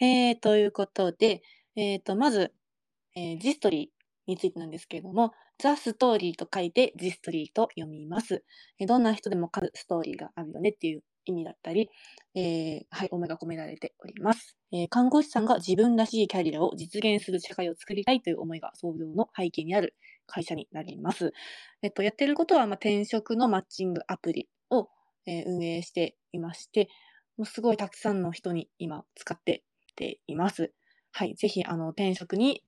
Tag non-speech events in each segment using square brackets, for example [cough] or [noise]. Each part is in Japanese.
えー、ということで、えー、と、まず、えー、ジストリーについてなんですけれども、ザ・ストーリーと書いてジストリーと読みます。えー、どんな人でも書くストーリーがあるよねっていう意味だったり、えー、はい、思いが込められております、えー、看護師さんが自分らしいキャリアを実現する社会を作りたいという思いが創業の背景にある会社になります。えっと、やってることは、まあ、転職のマッチングアプリを、えー、運営していまして、もうすごいたくさんの人に今使ってています。はい、ぜひ、あの、転職に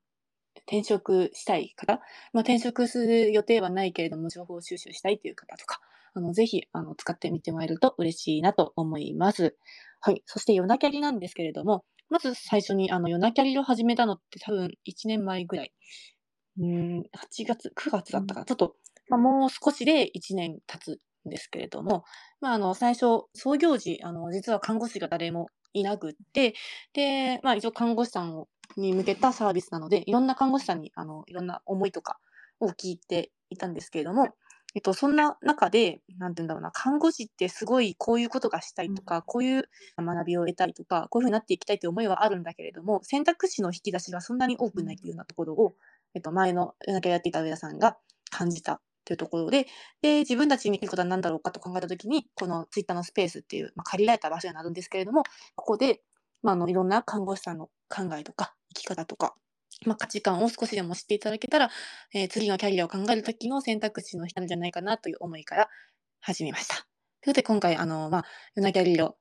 転職したい方、まあ、転職する予定はないけれども、情報収集したいという方とか、あの、ぜひ、あの、使ってみてもらえると嬉しいなと思います。はい。そして、夜なキャリなんですけれども、まず最初に、あの、夜なキャリを始めたのって多分1年前ぐらい。うん、8月、9月だったかな。ちょっと、まあ、もう少しで1年経つんですけれども、まあ、あの、最初、創業時、あの、実は看護師が誰もいなくって、で、まあ、一応看護師さんをに向けたサービスなので、いろんな看護師さんに、あの、いろんな思いとかを聞いていたんですけれども、えっと、そんな中で、なんて言うんだろうな、看護師ってすごいこういうことがしたいとか、こういう学びを得たいとか、こういうふうになっていきたいという思いはあるんだけれども、選択肢の引き出しがそんなに多くないというようなところを、えっと、前の夜中やっていた上田さんが感じたというところで、で、自分たちにできることは何だろうかと考えたときに、このツイッターのスペースっていう、まあ、借りられた場所になるんですけれども、ここで、まあ、あの、いろんな看護師さんの考えとか、生き方とか、まあ、価値観を少しでも知っていただけたら、えー、次のキャリアを考えるときの選択肢の一つじゃないかなという思いから始めました。ということで、今回、あの、まあ、ヨナキャリアを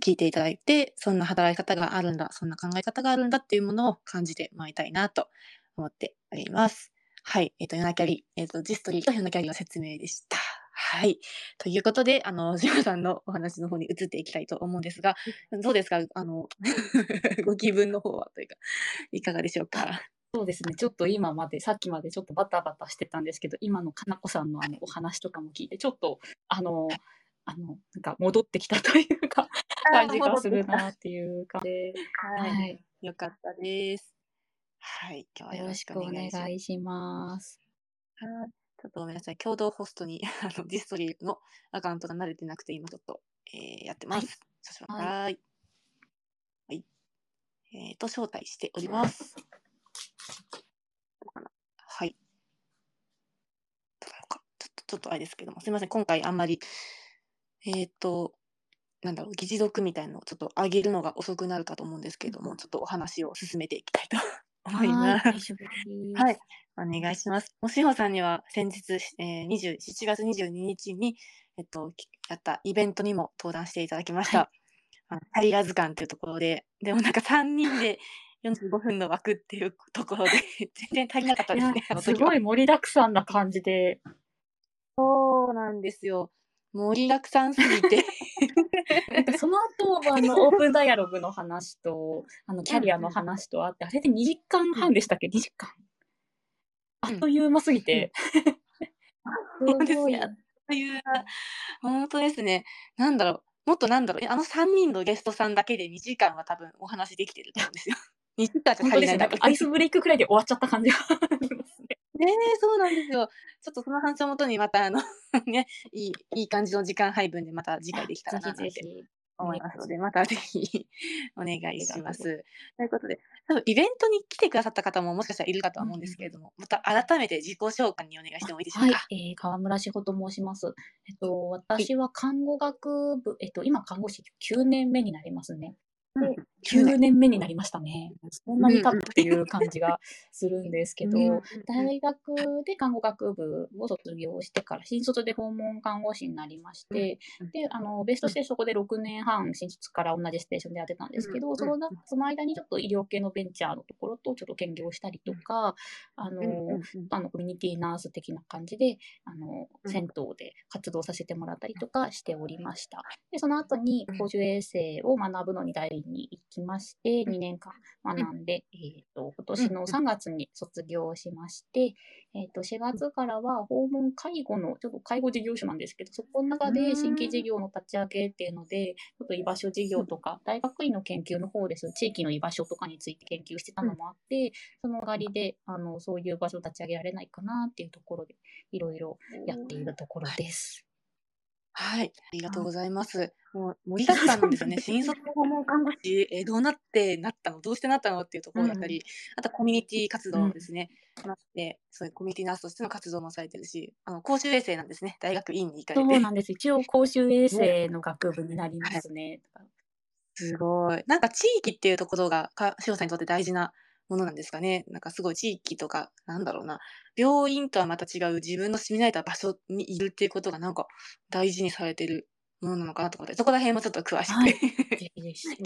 聞いていただいて、そんな働き方があるんだ、そんな考え方があるんだっていうものを感じてもらいたいなと思っております。はい。えっ、ー、と、ヨナキャリ、えっ、ー、と、ジストリーとヨナキャリの説明でした。はい。ということで、あの、ジムさんのお話の方に移っていきたいと思うんですが、どうですか？あの、[laughs] ご気分の方はというか、いかがでしょうか？そうですね。ちょっと今まで、さっきまでちょっとバタバタしてたんですけど、今のかなこさんのあのお話とかも聞いて、ちょっと、あの、あの、なんか戻ってきたというか、感じがするなっていう感じで。はい、はい。よかったです。はい。今日はよろしくお願いします。はい。ちょっとごめんなさい。共同ホストに [laughs] あのディストリーのアカウントが慣れてなくて、今ちょっと、えー、やってます。はい。はい。えっ、ー、と、招待しております。はい。ちょっと、ちょっとあれですけども、すみません。今回あんまり、えっ、ー、と、なんだろう、議事録みたいなのをちょっと上げるのが遅くなるかと思うんですけれども、ちょっとお話を進めていきたいと思います。はい、お願いします。もしほさんには先日、えー、20 7月22日に、えっと、やったイベントにも登壇していただきました。はい、キャリア図鑑というところで、でもなんか3人で45分の枠っていうところで [laughs] 全然足りなかったですね。すごい盛りだくさんな感じで。そうなんですよ。盛りだくさんすぎての後あの [laughs] オープンダイアログの話とあのキャリアの話とあってあれで2時間半でしたっけ、うん、2時間。あっという間すぎて、という間本当ですね。なんだろう。もっとなんだろう。あの3人のゲストさんだけで2時間は多分お話できてると思うんですよ。[laughs] 2時間じゃ足りない、ね、アイスブレイクくらいで終わっちゃった感じがありますね。ねえ、そうなんですよ。ちょっとその話をもとにまたあの [laughs] ね、いいいい感じの時間配分でまた次回できたらなって思いますので、またぜひお願いします。ということで、多分イベントに来てくださった方ももしかしたらいるかとは思うんですけれども、また改めて自己紹介にお願いしてもいいでしょうか？はい、えー、川村志保と申します。えっと、私は看護学部、えっと、今看護師9年目になりますね。で、9年目になりましたね。そんなに経ったっていう感じがするんですけど、大学で看護学部を卒業してから、新卒で訪問看護師になりまして、で、あの、ベストしてそこで6年半、新卒から同じステーションでやってたんですけど、そのその間にちょっと医療系のベンチャーのところとちょっと兼業したりとか、あの、あのコミュニティナース的な感じで、あの、銭湯で活動させてもらったりとかしておりました。で、その後に公衆衛生を学ぶのに代理に行きまして、2年間学んで、えっ、と、今年の3月に卒業しまして、えっ、と、4月からは訪問介護の、ちょっと介護事業所なんですけど、そこの中で新規事業の立ち上げっていうので、ちょっと居場所事業とか、大学院の研究の方です、地域の居場所とかについて研究してたのもあって、その代わりで、あの、そういう場所を立ち上げられないかなっていうところで、いろいろやっているところです。はい、ありがとうございます。もう盛りだくさんなんですよね。新卒訪問看護師、え、どうなってなったの？どうしてなったの？っていうところだったり、あとコミュニティ活動ですね。まして、そういうコミュニティナースとしての活動もされてるし、あの、公衆衛生なんですね。大学院に行かれて。そうなんです。一応公衆衛生の学部になりますね。はい、すごい。なんか地域っていうところが、かしおさんにとって大事なものなんですかね？なんかすごい地域とか、なんだろうな、病院とはまた違う自分の住み慣れた場所にいるっていうことがなんか大事にされてるものなのかなと思って、そこら辺もちょっと詳しく、[laughs] はい、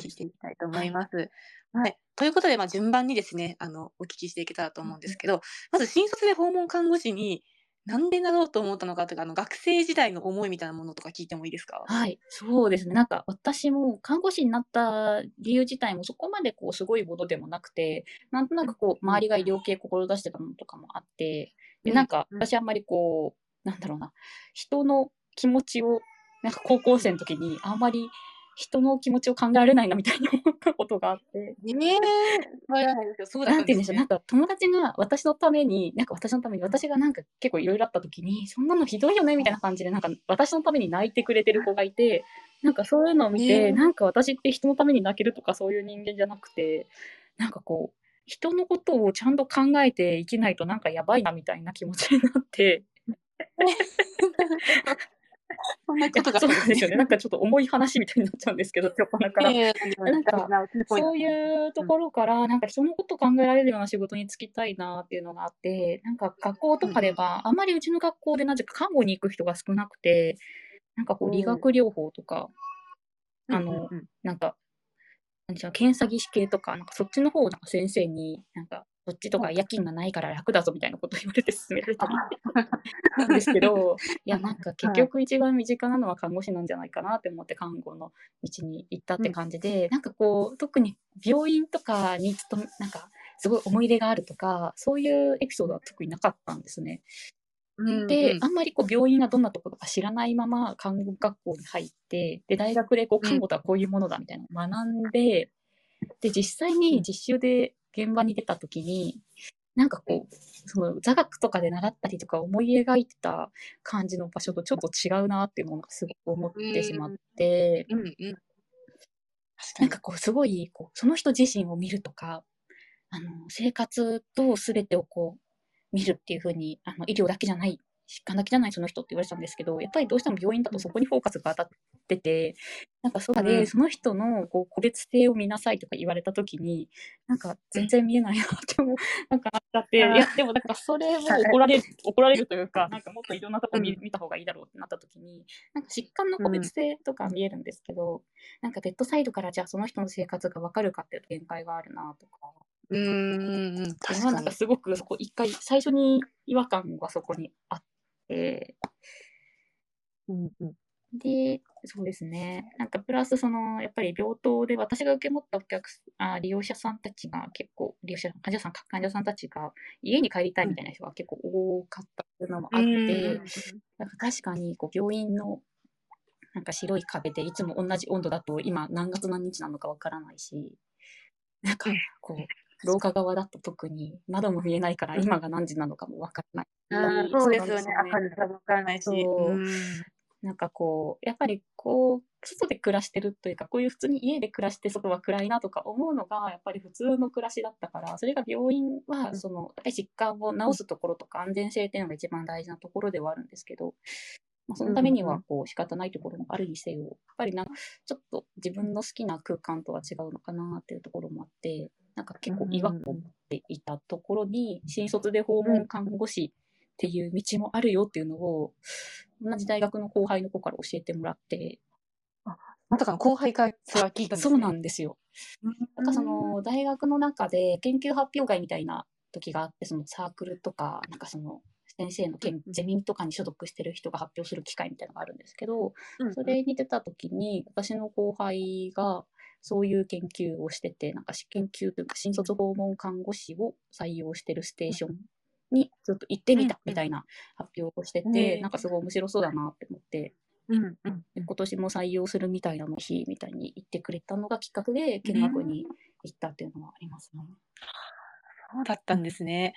聞いていきたいと思います。はい。ということで、まあ、順番にですね、あの、お聞きしていけたらと思うんですけど、まず新卒で訪問看護師になんでなろうと思ったのかとか、あの、学生時代の思いみたいなものとか聞いてもいいですか？はい、そうですね。なんか私も看護師になった理由自体もそこまでこうすごいものでもなくて、なんとなくこう周りが医療系志してたのとかもあって、で、なんか私あんまりこう、なんだろうな、人の気持ちを、なんか高校生の時にあんまり人の気持ちを考えられないなみたいに [laughs] 思ったことがあって。ねえ、そうなんて言うんでしょう、なんか友達が私のために、なんか私のために、私がなんか結構いろいろあった時に、そんなのひどいよねみたいな感じで、なんか私のために泣いてくれてる子がいて、なんかそういうのを見て、なんか私って人のために泣けるとかそういう人間じゃなくて、なんかこう、人のことをちゃんと考えて生きないとなんかやばいなみたいな気持ちになって。そんなことが。そうなんですよね。なんかちょっと重い話みたいになっちゃうんですけど、今日から。なんか、そういうところから、なんか人のこと考えられるような仕事に就きたいなっていうのがあって、なんか学校とかでは、あんまりうちの学校でなぜか看護に行く人が少なくて、なんかこう理学療法とか、あの、なんか、検査技師系とか、なんかそっちの方をなんか先生に、なんかそっちとか夜勤がないから楽だぞみたいなこと言われて進められたり。[laughs] なんですけど、いや、なんか結局一番身近なのは看護師なんじゃないかなって思って看護の道に行ったって感じで、うん、なんかこう、特に病院とかに勤め、なんかすごい思い入れがあるとか、そういうエピソードは特になかったんですね。で、あんまりこう病院がどんなところか知らないまま看護学校に入って、で、大学でこう看護とはこういうものだみたいなのを学んで、で、実際に実習で現場に出た時に、なんかこう、その座学とかで習ったりとか思い描いてた感じの場所とちょっと違うなっていうのがすごく思ってしまって、うんうん、なんかこうすごいこうその人自身を見るとか、あの生活と全てをこう見るっていうふうにあの医療だけじゃない疾患だけじゃないその人って言われてたんですけど、やっぱりどうしても病院だとそこにフォーカスが当たってて、なんかそうで、うん、その人のこう個別性を見なさいとか言われた時に、なんか全然見えないなって思う、[laughs] なんかなっちゃって、いや、でもなんかそれも怒られる、[laughs] 怒られるというか、[laughs] なんかもっといろんなとこ見,、見た方がいいだろうってなった時に、なんか疾患の個別性とか見えるんですけど、うん、なんかベッドサイドからじゃあその人の生活がわかるかっていう限界があるなとか、うん、確かに。なんかすごくそこ一回、最初に違和感がそこにあって、うんうん、で、そうですね。なんかプラスその、やっぱり病棟で私が受け持ったお客あ利用者さんたちが結構、利用者、患者さん、患者さんたちが家に帰りたいみたいな人が結構多かったっていうのもあって、うん、なんか確かにこう病院のなんか白い壁でいつも同じ温度だと今何月何日なのかわからないし、なんかこう、廊下側だと特に窓も見えないから今が何時なのかも分からない。そうですよね。明るさ分からないし。なんかこう、やっぱりこう、外で暮らしてるというか、こういう普通に家で暮らして外は暗いなとか思うのが、やっぱり普通の暮らしだったから、それが病院は、その、やっぱり疾患を治すところとか安全性っていうのが一番大事なところではあるんですけど、まあ、そのためにはこう仕方ないところもあるにせよ、やっぱりなんかちょっと自分の好きな空間とは違うのかなっていうところもあって、なんか結構違和感を持っていたところに、新卒で訪問看護師っていう道もあるよっていうのを、同じ大学の後輩の子から教えてもらって、あ、まさかの後輩からそれは聞いたんです、ね、そうなんですよ。なんかその、大学の中で研究発表会みたいな時があって、そのサークルとか、なんかその、先生のゼミとかに所属してる人が発表する機会みたいなのがあるんですけど、それに出た時に、私の後輩が、そういう研究をしてて、なんか研究というか、新卒訪問看護師を採用してるステーションにちょっと行ってみたみたいな発表をしてて、なんかすごい面白そうだなって思って、うんうん、今年も採用するみたいなの日みたいに言ってくれたのがきっかけで見学に行ったっていうのはありますね。そうだったんですね。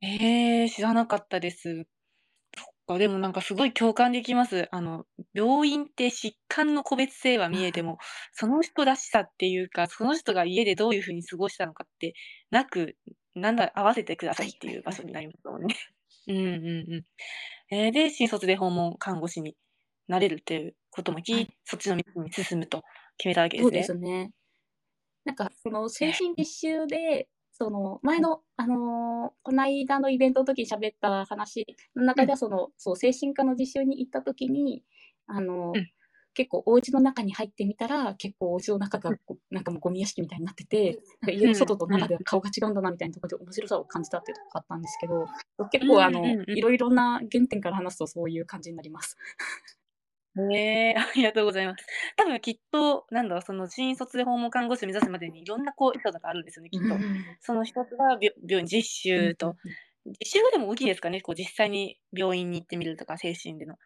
えー、知らなかったです。か、でもなんかすごい共感できます。あの、病院って疾患の個別性は見えても、[laughs] その人らしさっていうか、その人が家でどういう風に過ごしたのかってなく、なんだ、合わせてくださいっていう場所になりますもんね。[laughs] うんうんうん。えー、で、新卒で訪問看護師になれるっていうことも聞い、はい。そっちの道に進むと決めたわけでそうですね。すね。なんか、その精え、神実習 [laughs] で、その前はい。の、あの、こないだのイベントの時に喋った話のうん。中では、その、そう、精神科の実習に行った時に、あの、うん。結構お家の中に入ってみたら、結構お家の中が、うん。こなんかもうゴミ屋敷みたいになってて、なんか家のうん、外と中うん。では顔が違うんだなみたいなところで面白さを感じたっていうとこがあったんですけど、結構あうんの、うんうん。いろいろな原点から話すとそういう感じになります。へえ、ありがとうございます。多分きっと、なんだろう、その新卒で訪問看護師を目指すまでにいろんなこうエピソードがあるんですよね、うきっと。ん。その一つがびょ病院実うん習と、うんうん。実習がでも大きいですかね、こう実際に病院に行ってみるとか、精神での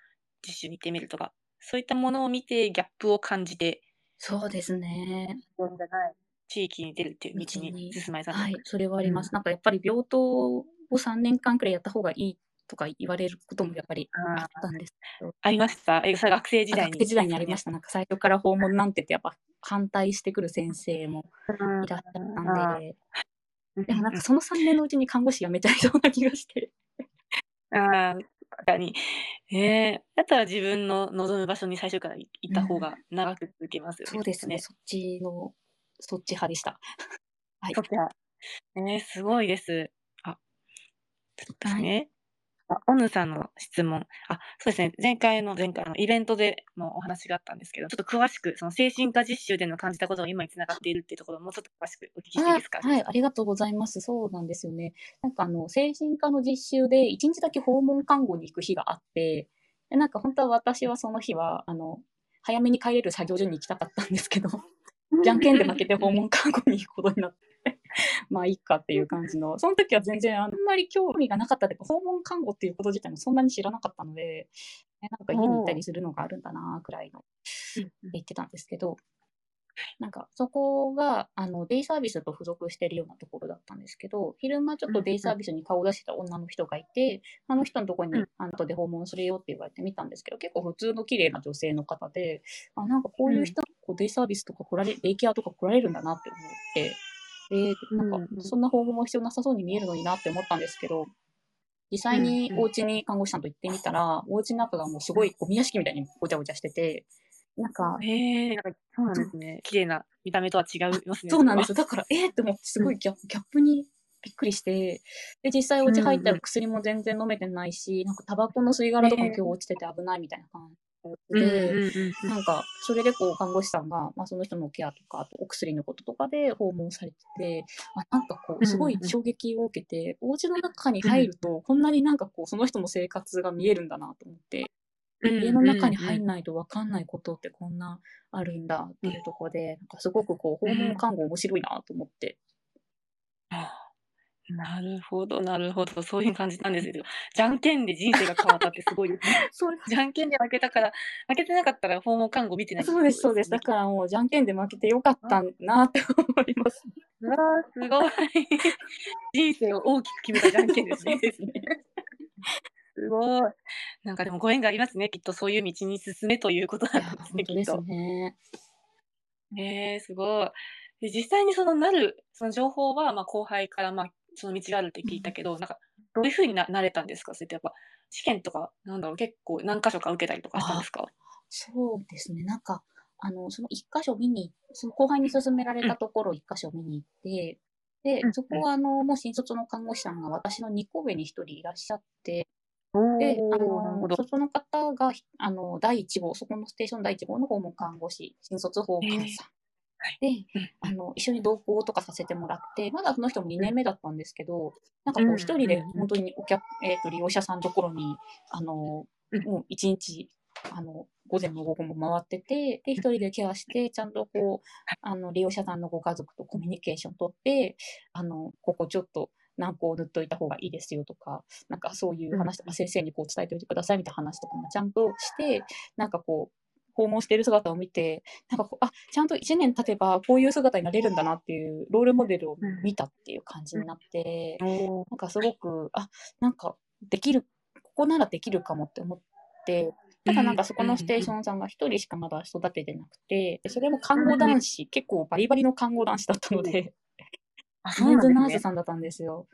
実習に行ってみるとか、そういったものを見てギャップを感じて、そうですね。病院じゃない地域に出るっていう道道にに進まれたんですか？はい、それはありうん。ます。なんかやっぱり病棟を3年間くらいやった方がいいとか言われることもやっぱりあったんですけど。ありました？え、それ学生時あ、代に学生時代？にありました。なんか最初から訪問なんてってやっぱ反対してくる先生もうーいらっしゃったん。で、うんでもなんうんうん。かその3年のうちに看護師辞めちゃいそうな気がして。ああ、確かに。へえ、だったら自分の望む場所に最初からいいうん。た方が長く続けますよね、そうですね。そっちのそっち派でした。はい。そっか。ええ、すごいです。あ、ちょっとですはい。オヌさんの質問。あ、そうですね、前回の前回のイベントでもお話があったんですけど、ちょっと詳しく、その精神科実習での感じたことが今に繋がっているっていうところをもうちょっと詳しくお聞きしていいあ、ですか？はい、ありがとうございます。そうなんですよね。なんかあの、精神科の実習で1日だけ訪問看護に行く日があって、で、なんか本当は私はその日は、あの、早めに帰れる作業所に行きたかったんですけど、[laughs] じゃんけんで負けて訪問看護に行くことになって、[laughs] まあいいかっていう感じの、その時は全然あんまり興味がなかったというか、訪問看護っていうこと自体もそんなに知らなかったので、え、なんかお家に行ったりお。するのがあるんだなくらいの、うんうん。言ってたんですけど、なんか、そこが、あの、デイサービスと付属してるようなところだったんですけど、昼間ちょっうんとデイうん。サービスに顔を出してた女の人がいて、あの人のとこうん。に、あの、後で訪問するよって言われてみたんですけど、結構普通の綺麗な女性の方で、あ、なんかこううん。いう人、こうデイサービスとか来られデイケアとか来られるんだなって思って、で、なんか、うんうん。そんな訪問も必要なさそうに見えるのになって思ったんですけど、実際うんうん。にお家に看護師さんと行ってみたら、お家の中がもうすうん。ごいゴミ屋敷みたいにごちゃごちゃしてて、なんかへえ、なんかそうなん。ですね。綺麗な見た目とは違あ、いますね、そうなんですよ。だから、ええって思ってすうん。ごいギャギャップにびっくりして、で、実際おうん家入ったらうん。薬も全然飲めてないし、なんかタバコの吸い殻とかも。今日落ちてて危ないみたいな感じうんで、うんうんうん。なんか、それでこう看護師さんが、ま、その人のケアとか、あとお薬のこととかで訪問されてて、あ、なんかこうすごいうんうん。衝撃を受けて、お家の中にうん。入ると、こんなになんかこうその人の生活が見えるんだなと思って、うんう家の中にんうん。入んないと分かんないことってこんなあるんだっうん。ていうとこで、なんかすごくこう訪問うん。看護面白いなと思って。ああ、なるほどなるほど。そういう感じたんですけど、じゃんけんで人生が変わったってすごいですね。[laughs] そう。じゃんけんで負けたから、負けてなかったら訪問看護見てないそうですそうです。だ。からもうじゃんけんで負けて良かっあ。たなって思います。[laughs] うわ、すごい。[laughs] 人生を大きく決めたじゃんけんですね。すね。すごい。なんかでもご縁がありますね、きっとそういう道に進めということいや、だったんですね、です。ね。へえ、すごい。で、実際にそのなる、その情報は、ま、後輩から、ま、その道があるって。聞いたけど、なんかどういう風にななれたんですか？それってやっぱ、試験とか、なんだろう、結構何箇所か受けたりとかしたんであ、すか？そうですね。なんか、あの、その1箇所見にその後輩に勧められうん。たところ1箇所見に行って、で、うんうん。そこはあの、もう新卒の看護師さんが私の2個上に1人いらっしゃってで、あの、ど。そその方が、ひあの、第1号、そこのステーション第1号の訪問看護師、新卒訪へえ。看さん。はい。で。あの、一緒に同行とかさせてもらって、まだその人も2うん。年目だったんですけど、なんかうんこう1人でうんうん。ほんとにおきゃえっと、利用者さんところに、あの、うん。もう1日、あの、午前も午後も回ってて、で、1人でケアして、ちゃんとこう、はい。あの、利用者さんのご家族とコミュニケーション取って、あの、ここちょっと軟膏を塗っといた方がいいですよとか、なんかそういううん話とか、うん。先生にこう伝えといてくださいみたいな話とかもちゃんとして、なんかこう、訪問してる姿を見て、なんかあ、ちゃんと1年経てばこういう姿になれるんだなっていうロールモデルをうん。見たっていう感じうになって。なんかすごく、あ、なんかできるこならできるかもって思って、ただなんかそこのステーションさんが一人しかまだ育ててなくて、でそれも看護男子、結構バリバリの看護男子だったので、あメンズナースね。さんだったんですよ。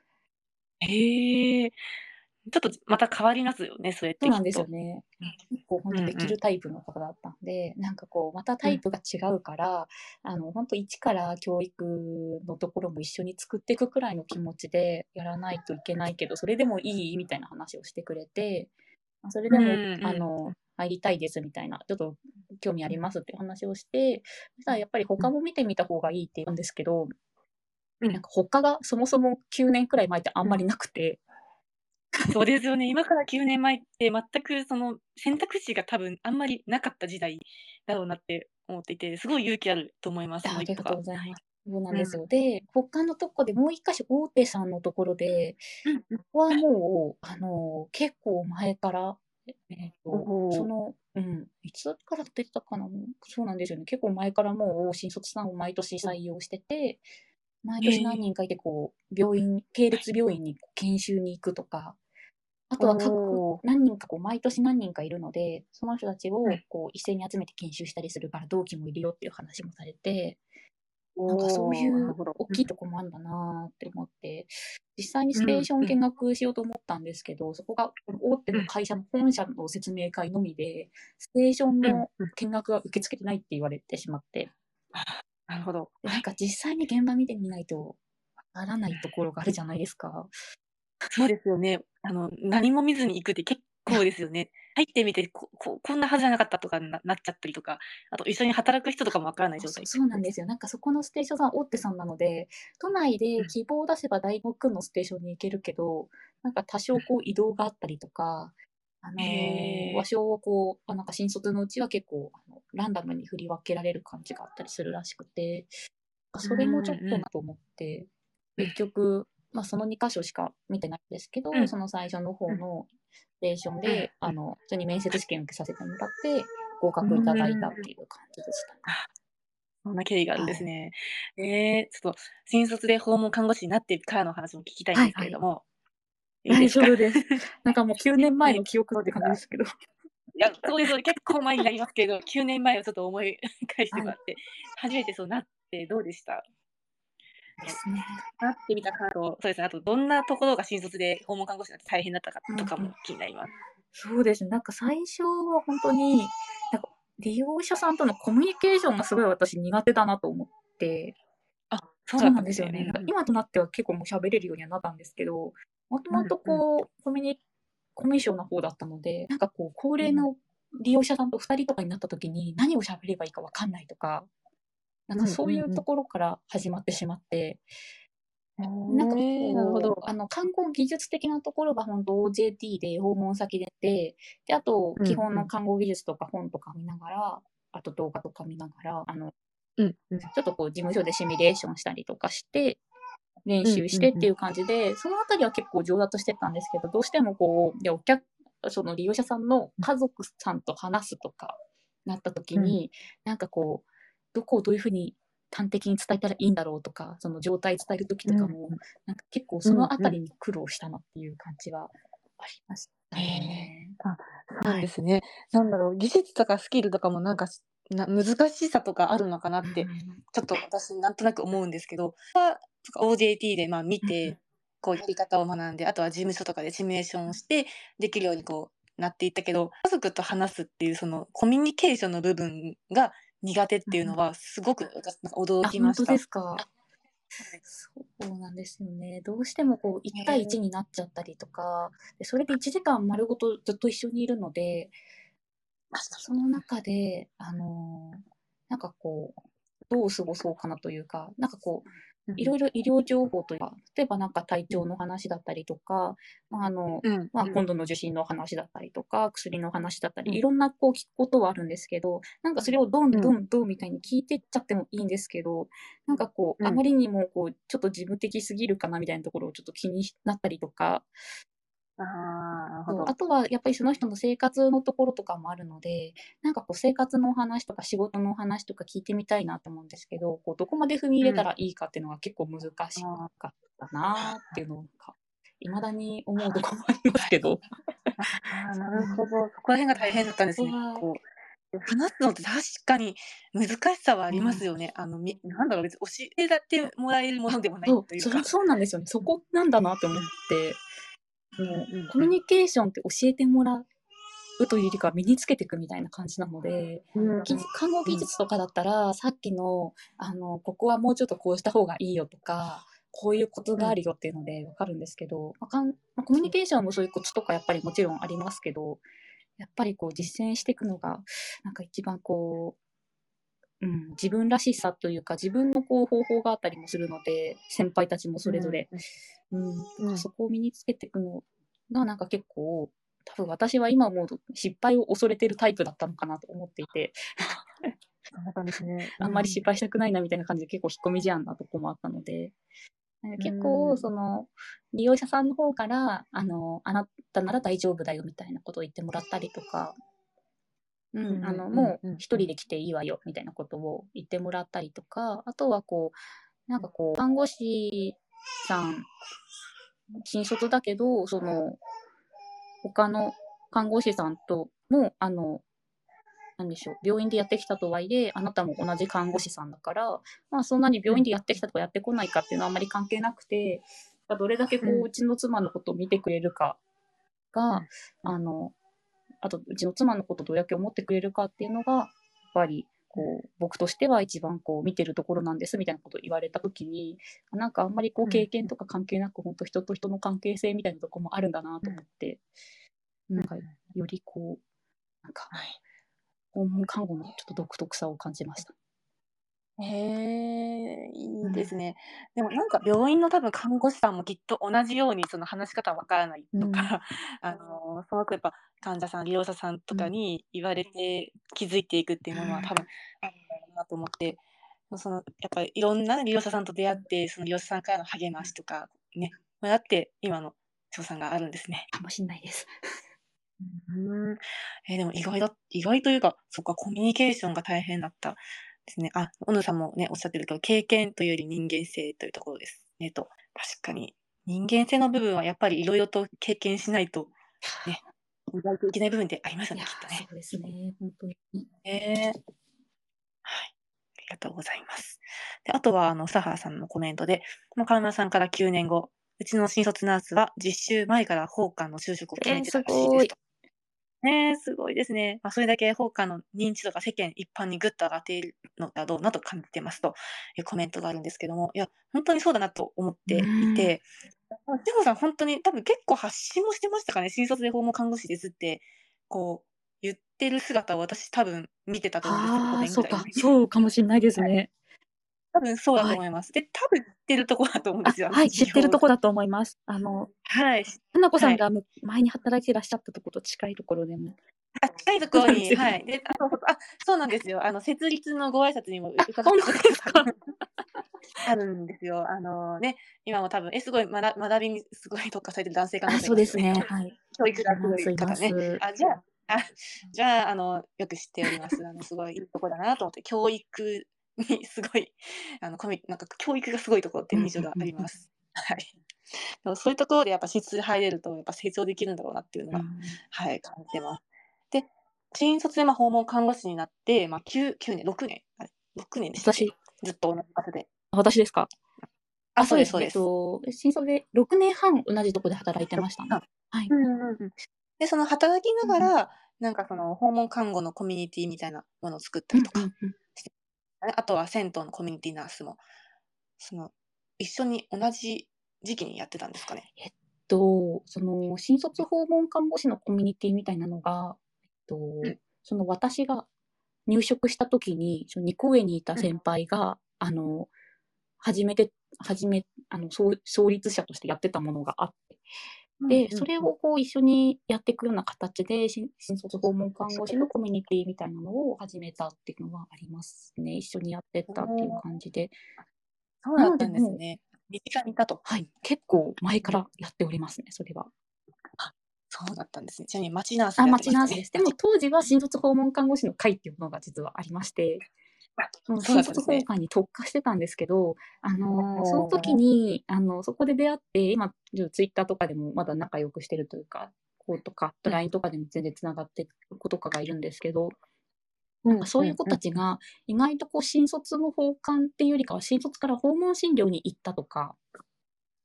へえ。ちょっとまた変わりますよね、それって。そうなんですよね。結構本当できるタイプの方だったんで、なんかこう、またタイプが違うから、あの、本当一から教育のところも一緒に作っていくくらいの気持ちでやらないといけないけど、それでもいいみたいな話をしてくれて、あそれでも、うんうんあの、入りたいですみたいな、ちょっと興味ありますって話をして、そしたらやっぱり他も見てみた方がいいって言うんですけど、うんなんか他がそもそも9年くらい前ってあんまりなくて、そうですよね。今から9年前って全くその選択肢が多分あんまりなかった時代だろうなって思っていて、すごい勇気あると思います、あありがとうご。ざいます。そうなんですよ。で、他のとこでもう一箇所大手さんのところで、うんうんここはもう、あの、結構前から、えっーその、うん、いつから出てたかなそうなんですよね。結構前からもう新卒さんを毎年採用してて、毎年何人かいて、こう、病院、系列病院に研修に行くとか、あとは各何人かこう、毎年何人かいるので、その人たちをうんこう、一斉に集めて研修したりするから、同期もいるよっていう話もされて、なんかそういう大きいとこもあるんだなって思って、実際にステーション見学しようと思ったんですけど、そこが大手の会社の本社の説明会のみで、ステーションの見学は受け付けてないって言われてしまって、なるほど。でなんか実際に現場見てみないとわからないところがあるじゃないですか。そうですよね。あの、何も見ずに行くって結構ですよね。入ってみてここ、こんなはずじゃなかったとかななっちゃったりとか、あと一緒に働く人とかもわからない状態。そうなんですよ。なんかそこのステーションさん大手さんなので、都内で希望を出せば大学のステーションに行けるけど、なんか多少こう移動があったりとか、あのへー場所をこう、あなんか新卒のうちは結構あのランダムに振り分けられる感じがあったりするらしくて、それもちょっとなと思って、うん結局、まあその2箇所しか見てないんですけど、うんその最初の方のステーションで、あの、普通に面接試験受けさせてもらって、合格いただいたっていう感じでしたね。そんな経緯があるんですね。えー、ちょっと新卒で訪問看護師になってからの話も聞きたいんですけれども。いいですか？大丈夫です。[laughs] なんかもう9年前の記憶って感じですけど。いや、そうです、結構前になりますけど、9年前をちょっと思い返してもらって、初めてそうなってどうでした？なってみた感想、そうですね、あとどんなところが新卒で訪問看護師になって大変だったかとかもうんうん気になります。そうですね。なんか最初は本当に、なんか利用者さんとのコミュニケーションがすごい私苦手だなと思って、あ、そそうなんですよね。なんかうん今となっては結構もう喋れるようにはなったんですけど、もともとこう、コミュニ、コミュ障な方だったので、なんかこう、高齢の利用者さんと2人とかになった時に何を喋ればいいかわかんないとか、なんかそういうところから始まってしまって、なんかこう、へーなるほど。あの、観光技術的なところが本当 OJT で訪問先でで、で、あとうん、基本の看護技術とか本とか見ながら、あと動画とか見ながら、あの、うんうん。ちょっとこう、事務所でシミュレーションしたりとかして、練習してっていう感じで、そのあたりは結構上達してったんですけど、どうしてもこう、いやお客、その利用者さんの家族さんと話すとかなった時に、なんかこう、どこをどういうふうに端的に伝えたらいいんだろうとか、その状態伝える時とかも、うん。なんか結構そのあたりに苦労したなっていう感じはありましたね。そうなんですね。なんだろう、技術とかスキルとかもなんかしな難しさとかあるのかなって、ちょっと私なんとなく思うんですけど、OJT でまあ見うんうん。て、こうやり方を学んで、あとは事務所とかでシミュレーションをして、できるようにこうなっていったけど、家族と話すっていうそのコミュニケーションの部分が苦手っていうのはすごく驚あ、きました本当で。すか？そうなんですよね。どうしてもこう1対1になっちゃったりとか、でそれで1時間丸ごとずっと一緒にいるので、その中で、あのーなんかこう、どう過ごそうかなというか、なんかこう、いろいろ医療情報というか、例えばなんか体調の話だったりとか、まあ、あの、うんまあ、うん今度の受診の話だったりとか、薬の話だったり、うん。いろんなこう聞くことはあるんですけど、なんかそれをどんうん。どんどんみたいに聞いてっちゃってもいいんですけど、なんかこう、うん。あまりにもこう、ちょっと事務的すぎるかなみたいなところをちょっと気になったりとか、ああとはやっぱりその人の生活のところとかもあるので、なんかこう生活のお話とか仕事のお話とか聞いてみたいなと思うんですけど、こうどこまで踏み入れたらいいかっていうのが結構難しかったなっていうのが、いまだに思うところもありますけど。[laughs] ああ、なるほど。そこら辺が大変だったんですね。はい。こう、話すのって確かに難しさはありうん。ますよね。あの、みなんだろう、別に教えらてもらえるものでもないというか。それそうなんですよね。そこなんだなって思っうん。て、あうコミュうん。ニケーションって教えてもらうというよりかは身につけていくみたいな感じなので、うんぎ看護うん。技術とかだったら、さっきの、あの、ここはもうちょっとこうした方がいいよとか、こういうコツうん。があるよっていうのでわかるんですけど、ま、かんま、コミュニケーションもそういうコツとかやっぱりもちろんありますけど、やっぱりこう実践していくのが、なんか一番こう、うん、自分らしさというか、自分のこう方法があったりもするので、先輩たちもそれぞれ。うん、そこを身につけていくのがなんか結構、多分私は今思うと失敗を恐れてるタイプだったのかなと思っていて。[laughs] あんまり失ん。敗したくないなみたいな感じで結構引っ込み思案なとこもあったので、結構ん。その、利用者さんの方から、あの、あなたなら大丈夫だよみたいなことを言ってもらったりとか、う、うんんあの、うんもううん一人で来ていいわよみたいなことを言ってもらったりとか、あとはこう、なんかこう、看護師さん、新卒だけど、その、他の看護師さんとも、あの、なんでしょう、病院でやってきたとはいえ、あなたも同じ看護師さんだから、まあそんなに病院でやってきたとかやってこないかっていうのはあんまり関係なくて、どれだけこう、うちの妻のことを見てくれるかうが、ん。あの、あと、うちの妻のことをどれだけ思ってくれるかっていうのが、やっぱり、こう、僕としては一番こう、見てるところなんですみたいなことを言われたときに、なんかあんまりこう、うん。経験とか関係なく、本当人と人の関係性みたいなところもあるんだなとうん。思って、うん。なんか、よりこう、なんか、はい。訪問看護のちょっと独特さを感じました。へえ、いういん。ですね。でもなんか病院の多分看護師さんもきっと同じようにその話し方わからないうん。とか、[laughs] あの、すごくやっぱ患者さん、利用者さんとかうん。に言われて気づいていくっていううものは多ん。分あるんだろうなと思って、その、やっぱりいろんな利用者さんと出会って、その利用者さんからの励ましとかね、もらって今の賞賛があるんですね。かもしんないです。[laughs] うん。え、でも意外だ意外というか、そっか、コミュニケーションが大変だったですね。あ、小野さんもね、おっしゃってるけど、経験というより人間性というところですねと。確かに、人間性の部分はやっぱり色々と経験しないと、ね、意外といけない部分ってありますよね、きっとね。そうですね、ほんとに。ええ。はい。ありがとうございます。で、あとはあの、サハラさんのコメントで、川村さんから9年後、うちの新卒ナースは実習前から訪韓の就職を決ええ、めてた。らしいですと。ねえ、すごいですね。ま、それだけ訪韓の認知度が世間一般にぐっと上がっているのだろうなと感じてますというコメントがあるんですけども、いや、ほんとにそうだなと思っうてい。て、ま、志保さんほんとに多分結構発信もしてましたかね。新卒で訪問看護師ですって、こう言ってる姿を私多分見てたと思うんですよ、5ああ、年ぐらいそうか。そうかもしんないですはい。ね。多分そうだとはい。思います。で、多分知ってるとこだと思うんであ、すよ、あのはい、知事業は。ってるとこだと思います。あの、はい。花子さはい。んがむ前に働いてらっしゃったとこと近いところでもあ、近いところに、そうなんですよね。はい。で、あ、そうそう、あ、そうなんですよ。あの、設立のご挨拶にもうあ、伺ったこととですか？が多分あるんですよ。あのね、今も多分、え、すごい学びにすごい特化されてる男性看護あ、師そうですね。はい。教育がすごいますいまい方ね。す。あ、じゃああ、じゃあ、あの、よく知っております。あの、すごいいいとこだなと思って、教育にすごい、あの、コミなんか教育がすごいところってうんいう印象がありうんうんうん。ます。はい。でもそういうところでやっぱ新卒で入れると、やっぱ成長できるんだろうなっていうのが、うん。はい、感じてます。で、新卒で、ま、訪問看護師になって、ま、9、9年、6年、あれ、6年でした？私ずっと同じ場所で。あ、私ですか？あ、あ、そうです。そうです。えっと、新卒で6年半同じとこで働いてましたね。あ、はい。うんうんうん。で、その働きうんうん。ながら、なんかその訪問看護のコミュニティみたいなものを作ったうんりとかうんうん。してね、あとは銭湯のコミュニティナースも、その、一緒に同じ時期にやってたんですかね？えっと、その、新卒訪問看護師のコミュニティみたいなのが、えっと、うん。その私が入職した時に、その2個上にいたうん。先輩が、あの、始めて始めあの、創立者としてやってたものがあって、うんで、そ。れをこう一緒にやってくような形で、新卒訪問看護師のコミュニティみたいなのを始めたっていうのはありますね。一緒にやっておたっていうお。感じで。あ、そうだったんですね。身近にいたと。はい、結構前かうん。らやっておりますね、それは。あ、そうだったんですね。ちなみに町ナースあ、でね？町ナースです。でも当時は新卒訪問看護師の会っていうものが実はありまして、あ、新卒ったんですね。訪韓に特化してたんですけど、あの、その時。に、あの、そこで出会って、今、ツイッターとかでもまだ仲良くしてるというか、子とか、うん LINE とかでも全然つながってる子とかがいるんですけど、うんなんかそういう子たちが意外とこう新卒の訪韓っていうよりかは新卒から訪問診療に行ったとか、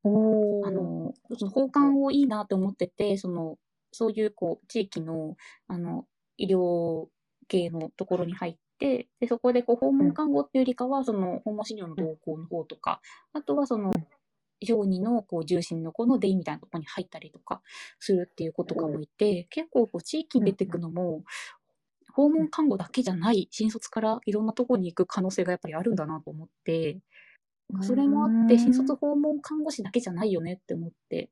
おーあの、その訪韓をいいなと思ってて、その、そういうこう、地域の、あの、医療系のところに入って、で、そこでこう、訪問看護っていうよりかは、その、訪問診療の同行の方とか、あとはその、小児のこう重心の子のデイみたいなところに入ったりとかするっていう子とかもいて、結構こう地域に出てくのも、訪問看護だけじゃない、新卒からいろんなところに行く可能性がやっぱりあるんだなと思って、それもあって、うん。新卒訪問看護師だけじゃないよねって思って、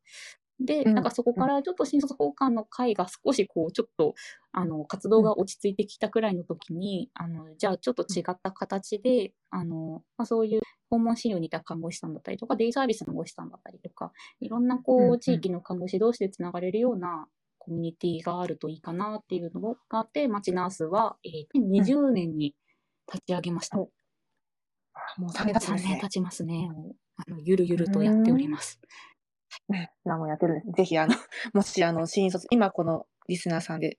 で、うんなんかそこからちょっと新卒訪韓の会が少しこう、ちょっと、あの、活動が落ち着いてきたくらいの時に、あの、じゃあちょっと違った形で、あの、まあ、そういう訪問診療にいた看護師さんだったりとか、デイサービスの看護師さんだったりとか、いろんなこうんうんう、地域の看護師同士でつながれるようなコミュニティがあるといいかなっていうのがあって、町ナースは、えー、20年に立ち上げました。おもう3年経つん3ですね年経。ちますね。もうあのゆるゆるとやっております。[laughs] 今もやってるんです。ぜひ、あの、[laughs] もし、あの、新卒、今このリスナーさんで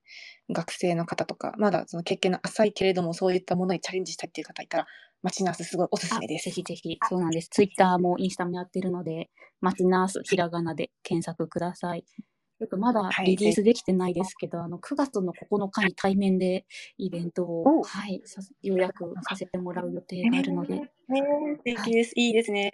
学生の方とか、まだその経験の浅いけれども、そういったものにチャレンジしたいっていう方いたら、マチナースすごいおすすあめです。ぜひぜひ、そうなんです。ツイッターもインスタもやってるので、マチナース、ひらがなで検索ください。ちょっとまだはいリリースできてないですけど、あの9月の9日に対面でイベントおを、はい、さようやくさせてもらう予定があるので、ねえ、素敵です。いいですね。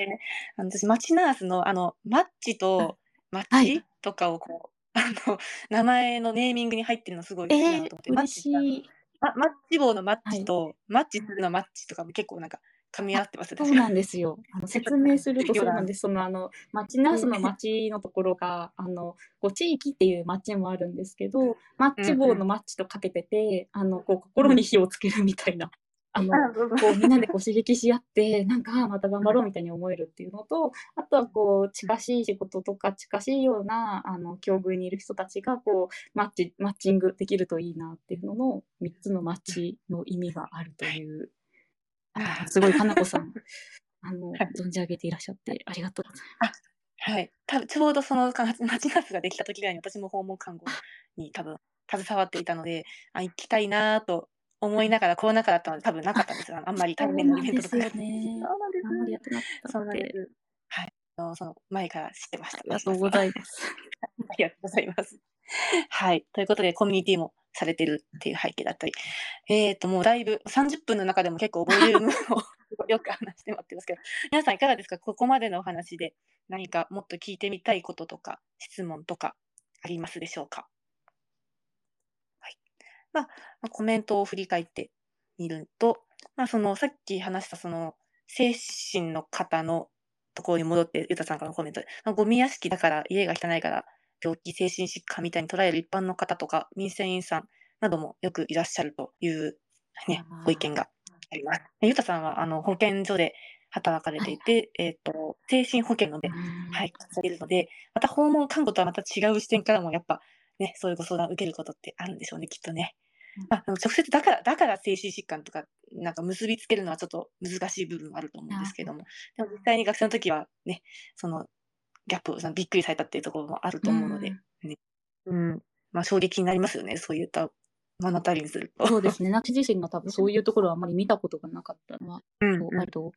あの、私、マチナースの、あの、マッチと、マッチはいとかをこう、あの、名前のネーミングに入ってるのすごい好きなと思って。、マッ嬉しチってい。まマッチ棒のマッチと、マッチするのマッチとかも結構なんか、噛み合ってますそうなんですよ。あの説明するとそうなんでです。[laughs] そのあの、町ナースの町のところが、あの、こう地域っていう町もあるんですけど、マッチ棒のマッチとかけてて、あの、こう心に火をつけるみたいな、[laughs] あの、こうみんなでこう刺激し合って、なんか、あまた頑張ろうみたいに思えるっていうのと、あとはこう、近しい仕事とか近しいような、あの、境遇にいる人たちが、こう、マッチ、マッチングできるといいなっていうのの、3つのマッチの意味があるという、あすごい、かなこさん、[laughs] あの、はい存じ上げていらっしゃって、ありがとうございます。はい。たぶんちょうどそのかマチナースができた時ぐらいに私も訪問看護に多分携わっていたので、あ、行きたいなぁと思いながらコロナ禍だったので多分なかったんですよ。あんまり対面のイベントとか。そうなんですよねそう。はい。その前から知ってました。ありがとうございます。[laughs] ありがとうございます。はい。ということで、コミュニティもされてるっていう背景だったり。えっ、と、もうだいぶ30分の中でも結構ボリュームをよく話してもらってますけど、[laughs] 皆さんいかがですか？ここまでのお話で何かもっと聞いてみたいこととか、質問とかありますでしょうか？はい。まあ、コメントを振り返ってみると、まあ、その、さっき話したその、精神の方のところに戻って、ゆたさんからのコメントで、まあ、ゴミ屋敷だから、家が汚いから、病気、精神疾患みたいに捉える一般の方とか、民生委員さんなどもよくいらっしゃるという、ねご意見があります。ゆたさんは、あの、保健所で働かれていて、えっ、と、精神保健ので、はい、されるので、また訪問看護とはまた違う視点からも、やっぱ、ね、そういうご相談を受けることってあるんでしょうね、きっとね。まあ、直接だから、だから精神疾患とか、なんか結びつけるのはちょっと難しい部分はあると思うんですけども、でも実際に学生の時はね、そのギャップをそのびっくりされたっていうところもあると思うので、ねうん、まあ衝撃になりますよね、そういった目の当たりにすると。そうですね。私自身が多分そういうところはあまり見たことがなかったのは、うんあると、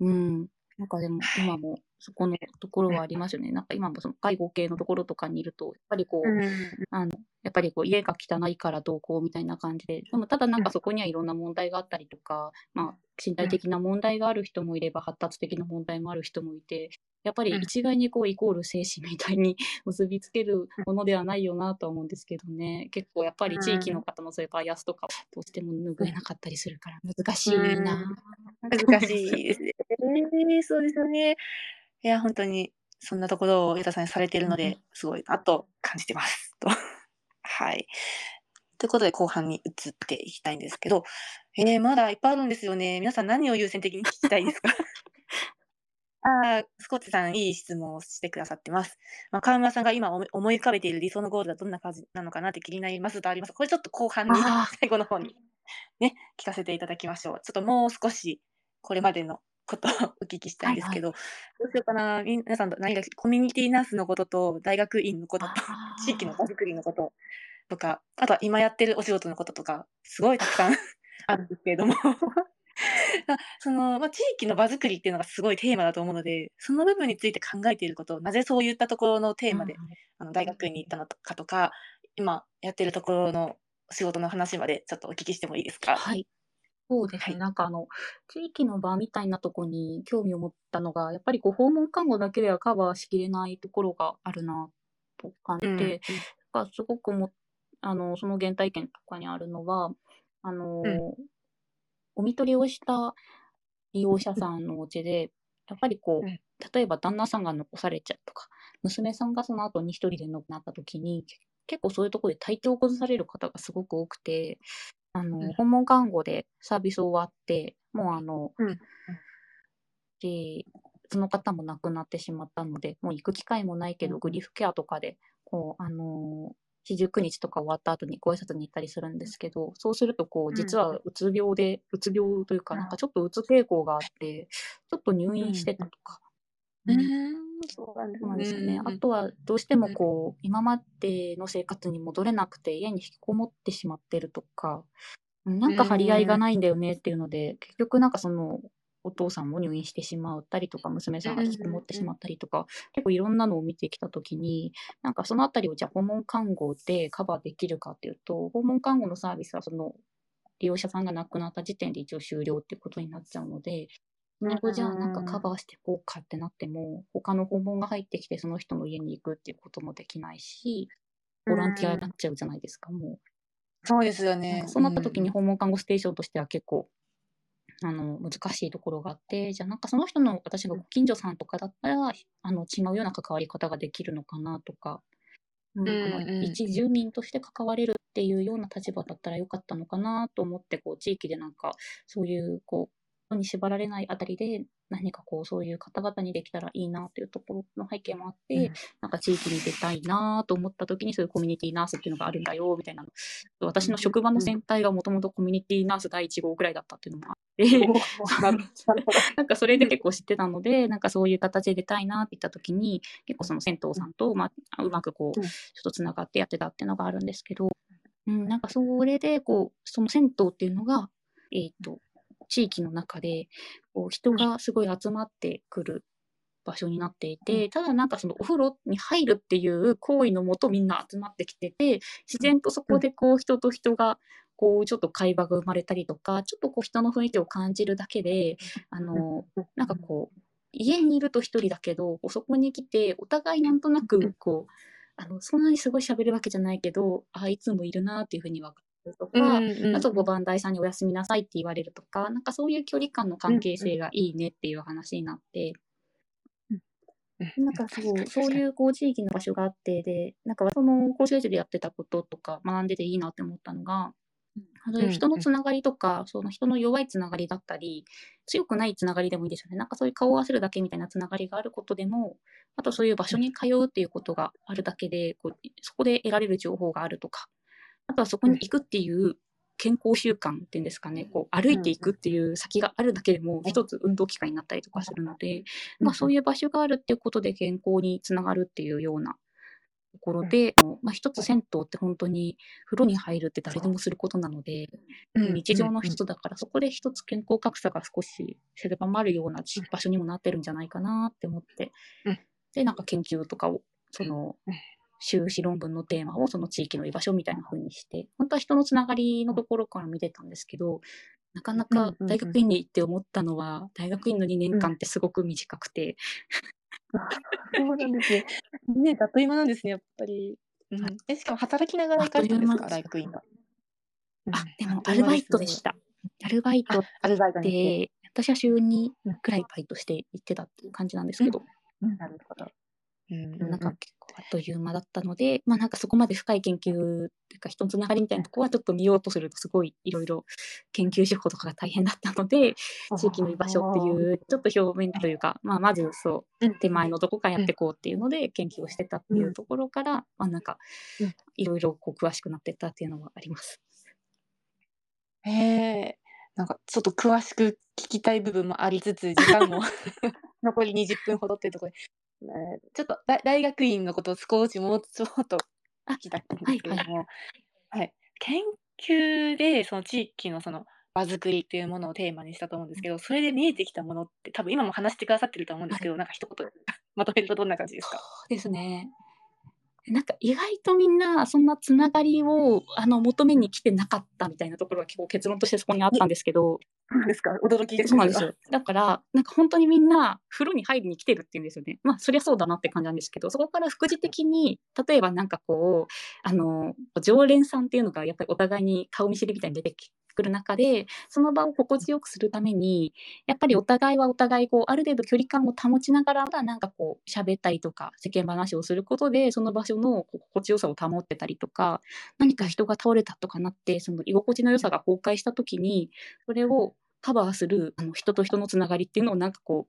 うん。なんかでもはい今もそこのところはありますよね。なんか今もその介護系のところとかにいると、やっぱりこう、うんあの、やっぱりこう家が汚いからどうこうみたいな感じで、でもただなんかそこにはいろんな問題があったりとか、まあ身体的な問題がある人もいれば発達的な問題もある人もいて、やっぱりうん一概にこうイコール精神みたいに [laughs] 結びつけるものではないよなとは思うんですけどね。結構やっぱり地域の方のそういうバイアスとかどうしても拭えなかったりするから難しいな。難しいですね。そうですよね。いや、本当に、そんなところをゆたさんにされているのうんで、すごいなと感じてます。と。[laughs] はい。ということで、後半に移っていきたいんですけど、えー、まだいっぱいあるんですよね。皆さん何を優先的に聞きたいですか？[laughs] あースコッチさん、いい質問をしてくださってます。まあ、川村さんが今思い浮かべている理想のゴールはどんな感じなのかなって気になりますとあります。これちょっと後半にあ、[laughs] 最後の方にね、聞かせていただきましょう。ちょっともう少し、これまでのことをお聞きしたいんですけど、どうしようかな、皆さん何かコミュニティナースのことと、大学院のことと、地域の場作りのこととか、あとは今やってるお仕事のこととか、すごいたくさん [laughs] あるんですけれども。[laughs] その、ま、地域の場作りっていうのがすごいテーマだと思うので、その部分について考えていること、なぜそういったところのテーマで、あの、大学院に行ったのかとか、今やってるところの仕事の話までちょっとお聞きしてもいいですか？はい。そうですね、なんかあの、地域の場みたいなとこに興味を持ったのが、やっぱりこう訪問看護だけではカバーしきれないところがあるなと感じて、うん、なんかすごくもあの、その原体験とかにあるのは、あの、うん、お見取りをした利用者さんのお家で、やっぱりこう、例えば旦那さんが残されちゃうとか、娘さんがその後に一人で亡くなった時に、結構そういうところで体調を崩される方がすごく多くて、あの、うん、訪問看護でサービス終わって、もうあの、うん、で、その方も亡くなってしまったので、もう行く機会もないけど、グリフケアとかで、こう、あの四十九日とか終わった後にご挨拶に行ったりするんですけど、そうするとこう、実はうつ病で、うつ病というか、なんかちょっとうつ傾向があって、ちょっと入院してたとか。うん、そうなんですね。あとは、どうしてもこう、今までの生活に戻れなくて、家に引きこもってしまってるとか、なんか張り合いがないんだよねっていうので、結局なんかその、お父さんも入院してしまったりとか、娘さんが引きこもってしまったりとか、結構いろんなのを見てきたときに、なんかそのあたりをじゃあ訪問看護でカバーできるかっていうと、訪問看護のサービスはその利用者さんが亡くなった時点で一応終了っていうことになっちゃうので、そじゃあなんかカバーしていこうかってなっても、他の訪問が入ってきてその人の家に行くっていうこともできないし、ボランティアになっちゃうじゃないですか、もう。そうですよね。そうなった時に訪問看護ステーションとしては結構あの、難しいところがあって、じゃあなんかその人の私がご近所さんとかだったら、あの、違うような関わり方ができるのかなとか、うん、あの一住民として関われるっていうような立場だったらよかったのかなと思って、こう、地域でなんか、そういう、こう、に縛られないあたりで、何かこう、そういう方々にできたらいいなというところの背景もあって、うん、なんか地域に出たいなと思った時に、そういうコミュニティナースっていうのがあるんだよ、みたいな。私の職場の先輩がもともとコミュニティナース第1号ぐらいだったっていうのもあって、[laughs] なんかそれで結構知ってたので、なんかそういう形で出たいなって言った時に、結構その銭湯さんと、まあ、うまくこう、ちょっとつながってやってたっていうのがあるんですけど、うん、なんかそれで、こう、その銭湯っていうのが、えっ、ー、と、地域の中でこう人がすごい集まってくる場所になっていて、ただなんかそのお風呂に入るっていう [laughs] 行為のもとみんな集まってきてて、自然とそこでこう人と人がこうちょっと会話が生まれたりとか、ちょっとこう人の雰囲気を感じるだけで、あの、なんかこう、家にいると一人だけど、そこに来て、お互いなんとなくこう、あの、そんなにすごい喋るわけじゃないけど、あ、いつもいるなっていうふうに分かとか、うんうん、あとご番台さんにおやすみなさいって言われるとか、なんかそういう距離感の関係性がいいねっていう話になって、なんかそう、そういうこう地域の場所があって、で、なんかその講習所でやってたこととか学んでていいなって思ったのが、そういう人のつながりとか、その人の弱いつながりだったり、強くないつながりでもいいですよね。なんかそういう顔を合わせるだけみたいなつながりがあることでも、あとそういう場所に通うっていうことがあるだけで、こうそこで得られる情報があるとか、あとはそこに行くっていう健康習慣っていうんですかね、こう歩いていくっていう先があるだけでも一つ運動機会になったりとかするので、まあそういう場所があるっていうことで健康につながるっていうようなところで、まあ一つ銭湯って本当に風呂に入るって誰でもすることなので、日常の人だからそこで一つ健康格差が少し狭まるような場所にもなってるんじゃないかなって思って、で、なんか研究とかをその修士論文のテーマをその地域の居場所みたいな風にして、本当は人のつながりのところから見てたんですけど、なかなか大学院に行って思ったのは、大学院の2年間ってすごく短くて。そうなんですね。2年あっという間なんですね、やっぱり。うん、えしかも働きながら行かれたんですか、大学院は。あ、でもアルバイトでした？アルバイトで、私は週2くらいバイトして行ってたっていう感じなんですけど。なるほど。うん、なんか結構あっという間だったので、まあなんかそこまで深い研究っていうか人のつながりみたいなとこはちょっと見ようとするとすごいいろいろ研究手法とかが大変だったので、地域の居場所っていうちょっと表面というか、まあまずそう手前のどこかやっていこうっていうので研究をしてたっていうところから、まあなんかいろいろこう詳しくなってったっていうのはあります。へえなんかちょっと詳しく聞きたい部分もありつつ、時間も [laughs] 残り20分ほどっていうところで、えーちょっと大大学院のことを少しもうちょっと聞きたいんですけれども、はい、研究でその地域のその場作りっていうものをテーマにしたと思うんですけど、それで見えてきたものって多分今も話してくださってると思うんですけど、なんか一言 [laughs] まとめるとどんな感じですか？そうですね。なんか意外とみんなそんなつながりをあの求めに来てなかったみたいなところが結構結論としてそこにあったんですけど、ですか？驚きそうなんですよ。だから、なんか本当にみんな風呂に入りに来てるっていうんですよね。まあ、そりゃそうだなって感じなんですけど、そこから副次的に、例えばなんかこう、あの、常連さんっていうのがやっぱりお互いに顔見知りみたいに出てくる中で、その場を心地よくするために、やっぱりお互いはお互いこう、ある程度距離感を保ちながら、なんかこう、喋ったりとか、世間話をすることで、その場所の心地よさを保ってたりとか、何か人が倒れたとかなって、その居心地の良さが崩壊した時に、それをカバーするあの人と人のつながりっていうのをなんかこ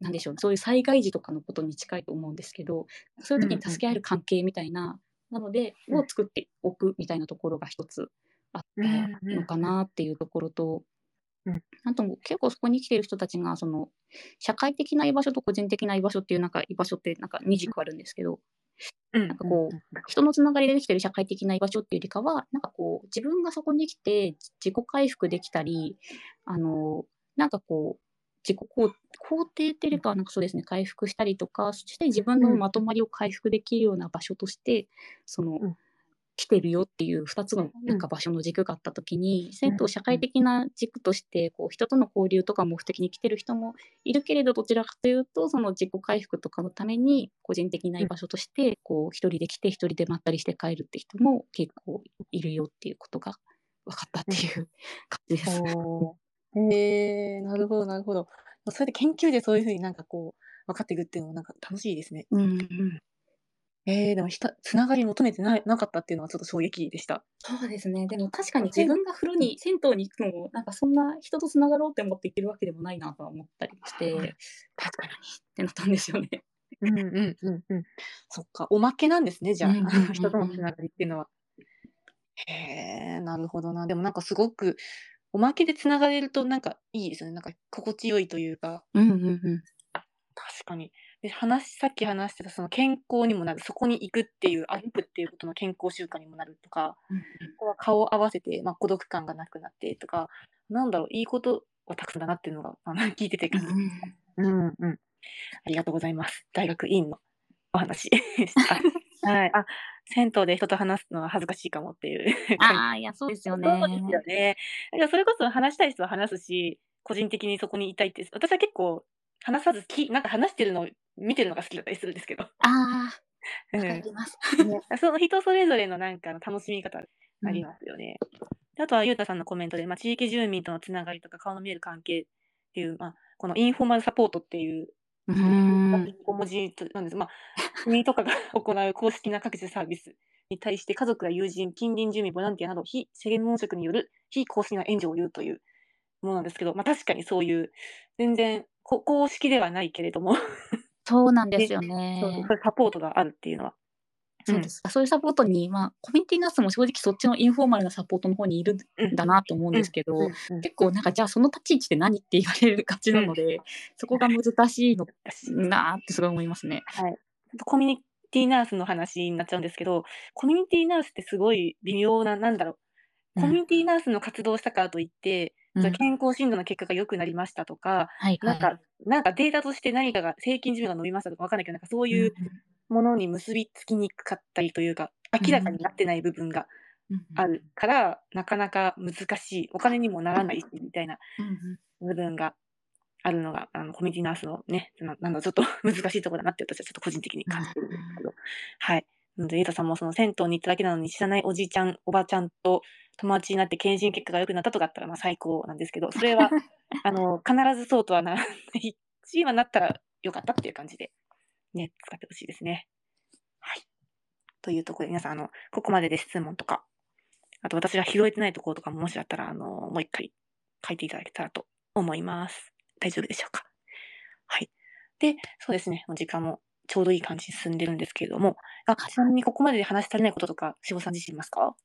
うなんでしょうそういう災害時とかのことに近いと思うんですけどそういう時に助け合える関係みたいな、なのでうんを作っておくみたいなところが一つあったのかなっていうところと、と結構そこに来てる人たちがその社会的な居場所と個人的な居場所っていうなんか居場所ってなんか二軸あるんですけどななんかこう人のつながりでできてる社会的な居場所っていうよりかは、なんかこう、自分がそこに来て自己回復できたり、あの、なんかこう、自己肯肯定っていうかは、なんかそうですね、回復したりとか、そして自分のまとまりを回復できるような場所として、その、うん来てるよっていう2つのなんか場所の軸があった時に、銭湯社会的な軸としてこう人との交流とか目的に来てる人もいるけれどどちらかというとその自己回復とかのために個人的な居場所としてこう一人で来て一人でまったりして帰るって人も結構いるよっていうことが分かったっていう感じです。おーなるほどなるほど。それで研究でそういうふうになんかこう分かっていくっていうのもなんか楽しいですね。うんうん、えー、でもひたつながり求めてないなかったっていうのはちょっと衝撃でした。そうですねでも確かに自分が風呂に銭湯に行くのもなんかそんな人とつながろうって思って行ってるわけでもないなとは思ったりして確かにってなったんですよね。うんうんうんうん。そっかおまけなんですねじゃあ、うんうんうんうん人とのつながりっていうのは。へえなるほどな。でもなんかすごくおまけでつながれるとなんかいいですよね。なんか心地よいというか。うんうんうん確かに。で話さっき話してたその健康にもなるそこに行くっていう歩くっていうことの健康習慣にもなるとかうんここは顔を合わせて、まあ、孤独感がなくなってとかなんだろういいことはたくさんだなっていうのがあの聞いてて感じ、うんうん、ありがとうございます。大学院のお話。[laughs] はい、あ銭湯で人と話すのは恥ずかしいかもっていう。ああ、いや、そうですよね。そうですよね。だからそれこそ話したい人は話すし、個人的にそこにいたいって、私は結構話さずき、なんか話してるのを見てるのが好きだったりするんですけど。ああ、うんわかります。ね [laughs] その人それぞれのなんかの楽しみ方ありますよね。であとは、ゆうたさんのコメントで、まあ、地域住民とのつながりとか顔の見える関係っていう、まあ、このインフォーマルサポートっていううーん。小文字なんです。まあ、国とかが行う公式な各種サービスに対して家族や友人、近隣住民、ボランティアなど非専門職による非公式な援助を言うというものなんですけど、まあ、確かにそういう全然こ公式ではないけれども、そうなんですよね。そういうサポートがあるっていうのは。そうです。そういうサポートに、まあ、コミュニティナースも正直そっちのインフォーマルなサポートの方にいるんだなと思うんですけど、うんうん結構なんか、じゃあその立ち位置って何って言われる感じなので、そこが難しいのなーってすごい思いますね。はい。コミュニティナースの話になっちゃうんですけど、コミュニティナースってすごい微妙な、なんだろう。コミュニティナースの活動をしたからといって、うん。じゃあ健康診断の結果が良くなりましたとか、はいはい。なんか、なんかデータとして何かが、平均寿命が伸びましたとかわかんないけど、なんかそういうものに結びつきにくかったりというか、明らかになってない部分がうんあるから、なかなか難しい、お金にもならないしみたいな部分があるのが、あのコミュニティナースのね、ななんだ、ちょっと [laughs] 難しいところだなって私はちょっと個人的に感じてるんですけど、はい。ゆうたさんもその銭湯に行っただけなのに知らないおじいちゃん、おばちゃんと友達になって検診結果が良くなったとかあったら、まあ最高なんですけど、[laughs] それは、あの、必ずそうとはならないし、[laughs] まあなったら良かったっていう感じで、ね、使ってほしいですね。はい。というところで、皆さん、あの、ここまでで質問とか、あと私が拾えてないところとかももしあったら、あの、もう一回書いていただけたらと思います。大丈夫でしょうか？はい。で、そうですね、もう時間もちょうどいい感じに進んでるんですけれども、あちなみにここまでで話し足りないこととか、しごさん自身いますか？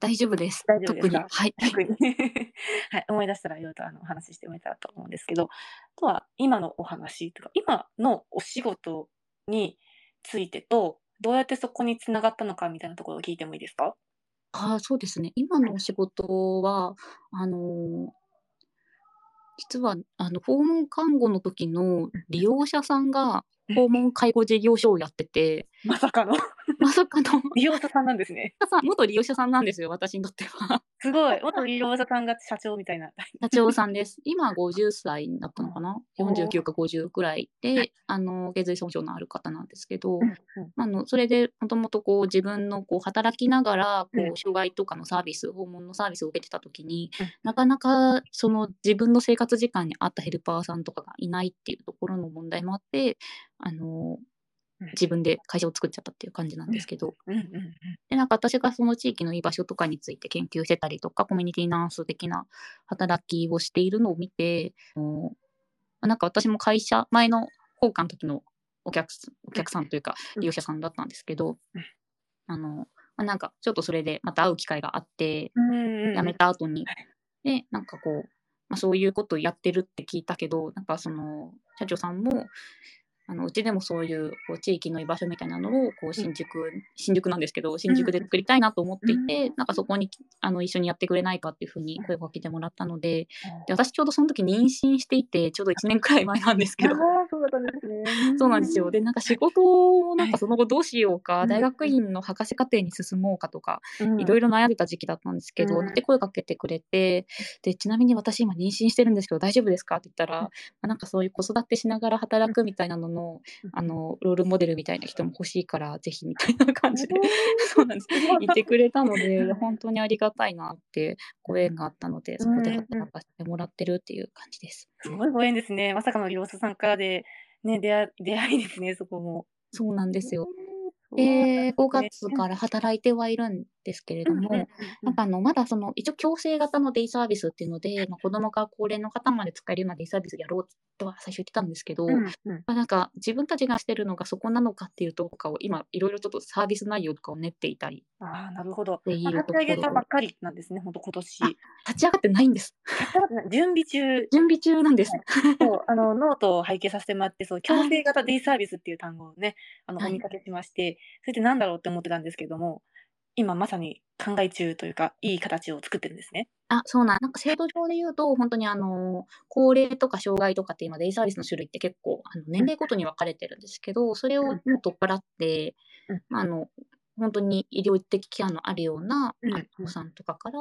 大丈夫です。大丈夫ですか？特に。はい。逆に [laughs] はい、思い出したらいろいろとあのお話ししてもらえたらと思うんですけど、あとは今のお話とか、今のお仕事についてと、どうやってそこに繋がったのかみたいなところを聞いてもいいですか？ああ、そうですね。今のお仕事は、あの実は、あの、訪問看護の時の利用者さんが訪問介護事業所をやってて、まさかのまさかの利用者さんなんですね。元利用者さんなんですよ、私にとっては。すごい。元利用者さんが社長みたいな。社長さんです。今50歳になったのかな？おー ?49 か50くらいで、あの、頸髄損傷のある方なんですけど、うんうんあの、それでもともとこう自分のこう働きながら、こう障害とかのサービス、訪問のサービスを受けてた時にうん、なかなかその自分の生活時間に合ったヘルパーさんとかがいないっていうところの問題もあって、あのうん、自分で会社を作っちゃったっていう感じなんですけど、で、なんか私がその地域の居場所とかについて研究してたりとか、コミュニティナース的な働きをしているのを見て、なんか私も会社、前の放課の時のお客すお客さんというか、うん。利用者さんだったんですけどうん、あの、まあ、なんかちょっとそれでまた会う機会があって、辞めた後に、で、なんかこう、まあ、そういうことをやってるって聞いたけど、なんかその、社長さんも、あのうちでもそういうこう地域の居場所みたいなのをこう新宿、新宿なんですけど新宿で作りたいなと思っていて、なんかそこにあの一緒にやってくれないかっていうふうに声をかけてもらったのでで私ちょうどその時妊娠していてちょうど1年くらい前なんですけど。そうだったんですね。そうなんですよ。で、なんか仕事をなんかその後どうしようか、うん。大学院の博士課程に進もうかとか、うん。いろいろ悩んでた時期だったんですけど、うん。で声かけてくれて、で、ちなみに私今妊娠してるんですけど大丈夫ですかって言ったら、うん。まあなんかそういう子育てしながら働くみたいなのの、うんあの、ロールモデルみたいな人も欲しいから、ぜひみたいな感じで、[laughs] そうなんです。言ってくれたので、[laughs] 本当にありがたいなってご縁があったので、そこで働かせてもらってるっていう感じです。すごいご縁ですね。まさかの利用者さんからで、ね、出会出会いですね、そこも。そうなんですよ。で、5なんですね月から働いてはいるんですけれども、なんかあの、まだその、一応強制型のデイサービスっていうので、まあ、子供から高齢の方まで使えるようなデイサービスやろうとは最初言ってたんですけど、うんうんまあ、なんか自分たちがしてるのがそこなのかっていうとかを今いろいろちょっとサービス内容とかを練っていたりああ、なるほど。立ち上げたばっかりなんですね、本当今年。あ立ち上がってないんです。[laughs] 準備中、準備中なんです。[laughs] そうあのノートを拝見させてもらって、そう共生型デイサービスっていう単語をね、あのはいお見かけしまして、それってなんだろうって思ってたんですけども、今まさに考え中というか、いい形を作ってるんですね。あ、そうなん。なんか制度上で言うと、本当にあの、高齢とか障害とかって今デイサービスの種類って結構、あの年齢ごとに分かれてるんですけど、それをもう取っ払ってうん、まあ、あの、本当に医療的ケアのあるような、うんお子さんとかから、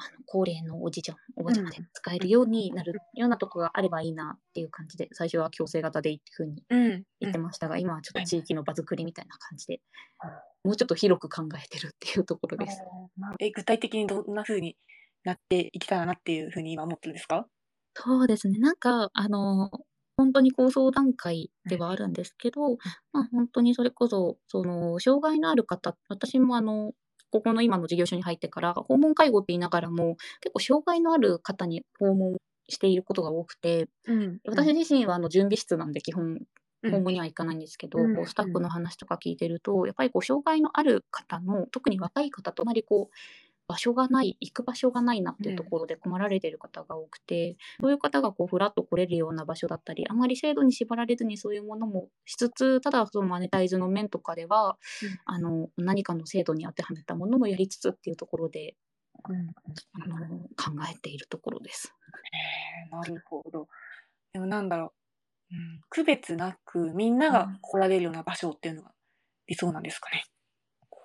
あの高齢のおじいちゃん、おばあちゃんまで使えるようになるようなとこがあればいいなっていう感じで、最初は強制型でいいっていうふうにうん。言ってましたが、今はちょっと地域の場作りみたいな感じでうん、もうちょっと広く考えてるっていうところです。え具体的にどんな風になっていけたらなっていうふうに今思ってるんですか？そうですね。なんか、あの、本当に構想段階ではあるんですけど、まあ、本当にそれこそ、その、障害のある方、私もあの、ここの今の事業所に入ってから、訪問介護って言いながらも、結構障害のある方に訪問していることが多くて、うん私自身はあの準備室なんで基本、うん。訪問には行かないんですけど、うん。こうスタッフの話とか聞いてると、やっぱりこう障害のある方の、特に若い方とあまりこう、場所がない、行く場所がないなっていうところで困られている方が多くて、そういう方がこうふらっと来れるような場所だったり、あまり制度に縛られずにそういうものもしつつ、ただそのマネタイズの面とかでは、うんあの何かの制度に当てはめたものもやりつつっていうところで、うんあの考えているところです。へえなるほど。でもなんだろう、うん、区別なくみんなが来られるような場所っていうのが理想なんですかね。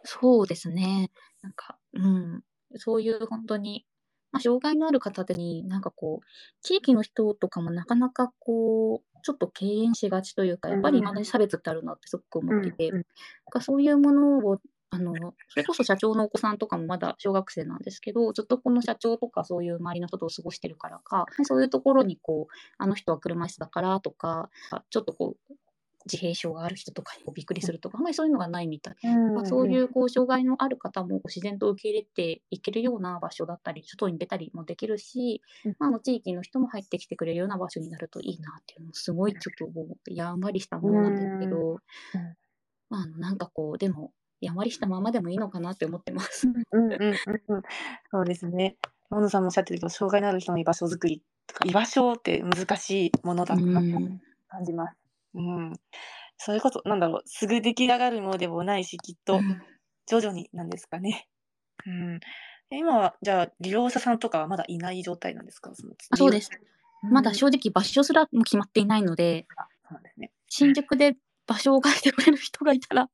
そうですね。なんか、うん、そういう本当に、まあ、障害のある方に、なんかこう、地域の人とかもなかなかこう、ちょっと敬遠しがちというか、やっぱりまだに差別ってあるなってすごく思っていて、うんうん。そういうものを、あの、それこそ社長のお子さんとかもまだ小学生なんですけど、ずっとこの社長とかそういう周りの人と過ごしてるからか、そういうところにこう、あの人は車椅子だからとか、ちょっとこう、自閉症がある人とかにびっくりするとか、あんまりそういうのがないみたい。まあ、そういうこう障害のある方も自然と受け入れていけるような場所だったり、外に出たりもできるし、うんまあ、あの地域の人も入ってきてくれるような場所になるといいなっていうのも、すごいちょっともうやんわりしたものなんですけど、まあ、なんかこう、でも、やんわりしたままでもいいのかなって思ってます。うんうんうんうん。そうですね。大野さんもおっしゃってるけど、障害のある人の居場所づくりとか、居場所って難しいものだうなとん。感じます。うん。それこそ、なんだろう、すぐ出来上がるものでもないし、きっとうん。徐々になんですかね。うん。今は、じゃあ、利用者さんとかはまだいない状態なんですか？そのあ、そうです。まだうん正直場所すらも決まっていないので、あそうなんですね。新宿で場所を貸してくれる人がいたら、あ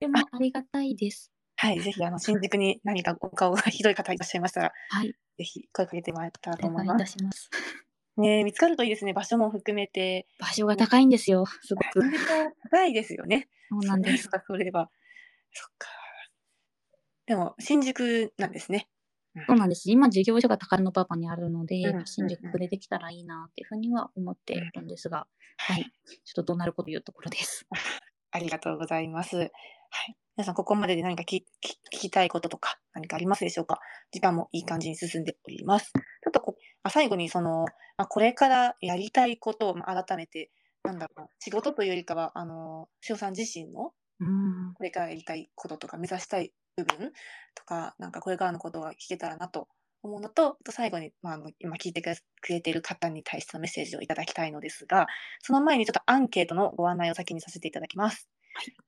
でもありがたいです。はい、ぜひ、あの、新宿に何かお顔がひどい方いらっしゃいましたら、はい。ぜひ声かけてもらえたらと思います。ねえ見つかるといいですね。場所も含めて。場所が高いんですよ。すごく。高いですよね。そうなんです。それは。そっか。でも、新宿なんですね。そうなんです。今、事業所が高野馬場にあるので、うん新宿でできたらいいなっていうふうには思っているんですが、はい。ちょっとどうなるこというところです。[laughs] ありがとうございます。はい。皆さん、ここまでで何か聞き聞きたいこととか何かありますでしょうか？時間もいい感じに進んでおります。ちょっとこあ最後に、その、まあ、これからやりたいことをまあ改めて、なんだろうな、仕事というよりかは、あの、塩さん自身のうん。これからやりたいこととか目指したい部分とか、なんかこれからのことが聞けたらなと思うのと、最後に、まあ、あの今聞いてくれている方に対してのメッセージをいただきたいのですが、その前にちょっとアンケートのご案内を先にさせていただきます。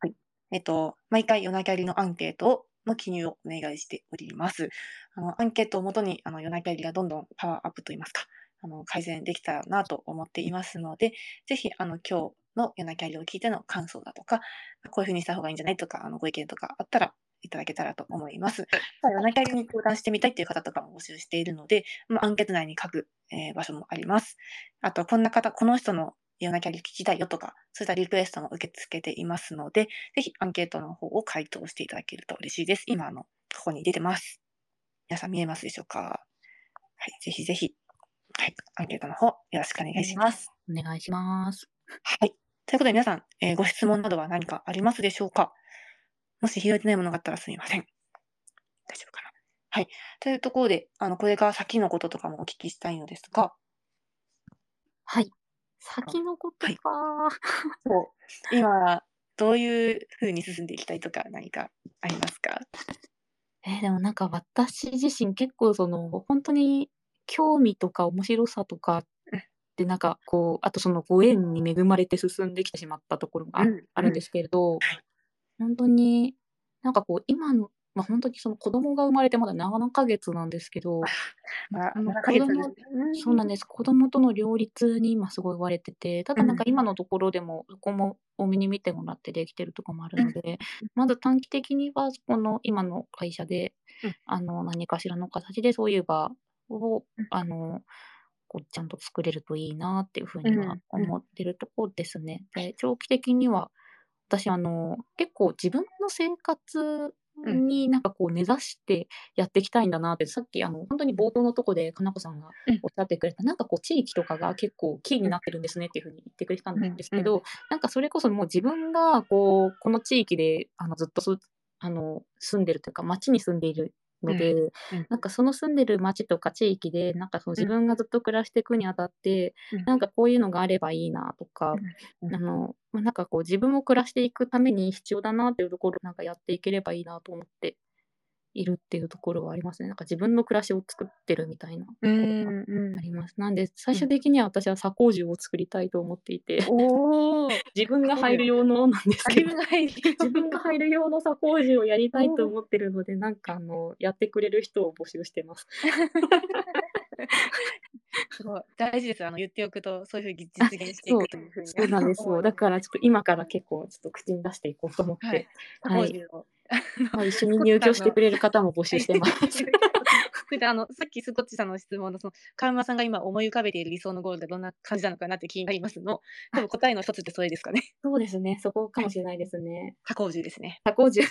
はい。えっと、毎回夜なきゃりのアンケートの記入をお願いしております。あの、アンケートをもとに、あの、夜なきゃりがどんどんパワーアップといいますか、あの、改善できたらなと思っていますので、ぜひ、あの、今日の夜なきゃりを聞いての感想だとか、こういうふうにした方がいいんじゃないとか、あのご意見とかあったらいただけたらと思います。夜中りに相談してみたいという方とかも募集しているので、まあ、アンケート内に書く、えー場所もあります。あと、こんな方、この人の夜中り聞きたいよとか、そういったリクエストも受け付けていますので、ぜひアンケートの方を回答していただけると嬉しいです。今、あの、ここに出てます。皆さん見えますでしょうか？はい、ぜひぜひ、はい、アンケートの方よろしくお願いします。お願いします。はい。ということで皆さん、えーご質問などは何かありますでしょうか？もし拾えてないものがあったらすみません。大丈夫かな？はい。というところで、あの、これから先のこととかもお聞きしたいのですが、はい。先のことはいか。そう今、どういうふうに進んでいきたいとか何かありますか？えーでもなんか私自身結構その本当に興味とか面白さとかでなんかこうあとそのご縁に恵まれて進んできてしまったところがあ,、るんですけれど、本当になんかこう今の、まあ、本当にその子供が生まれてまだ7ヶ月なんですけど、まあ、あの7ヶ月子供そうなんです。子供との両立に今すごい言われててただなんかうん。今のところでもそこも多めに見てもらってできてるとこもあるので、まず短期的にはこの今の会社で、うん。あの何かしらの形でそういう場を、うん。あのこうちゃんと作れるといいなっていうふうにはうんうん。思ってるところですね。で長期的には私あの結構自分の生活うんになんかこう根ざしてやっていきたいんだなって、さっきあの本当に冒頭のとこでかなこさんがうん。おっしゃってくれた、なんかこう地域とかが結構キーになってるんですねっていうふうに言ってくれてたんですけど、なんかそれこそもう自分がこうこの地域であのずっとすあの住んでるというか町に住んでいるので、うん。なんかその住んでる町とか地域でなんかその自分がずっと暮らしていくにあたって、うん。なんかこういうのがあればいいなとか、うんあのまあなんかこう自分も暮らしていくために必要だなっていうところをなんかやっていければいいなと思っているっていうところはありますね。なんか自分の暮らしを作ってるみたいなあります。なんで最終的には私は左工住を作りたいと思っていて、おお [laughs] 自分が入る用のなんですけど自分。が入る自分が入る用の [laughs] 左工事をやりたいと思ってるので、なんかあのやってくれる人を募集してます。[laughs] すごい大事です。あの言っておくと、そういうふうに実現していくというふうに。そうなんですよ。だからちょっと今から結構ちょっと口に出していこうと思って、はいはいをまあ、一緒に入居してくれる方も募集してます。であのさっきスコッチさんの質問のその川村さんが今思い浮かべている理想のゴールってどんな感じなのかなって気になりますの多分答えの一つってそれですかね。そうですね。そこかもしれないですね。加工樹ですね左工事に。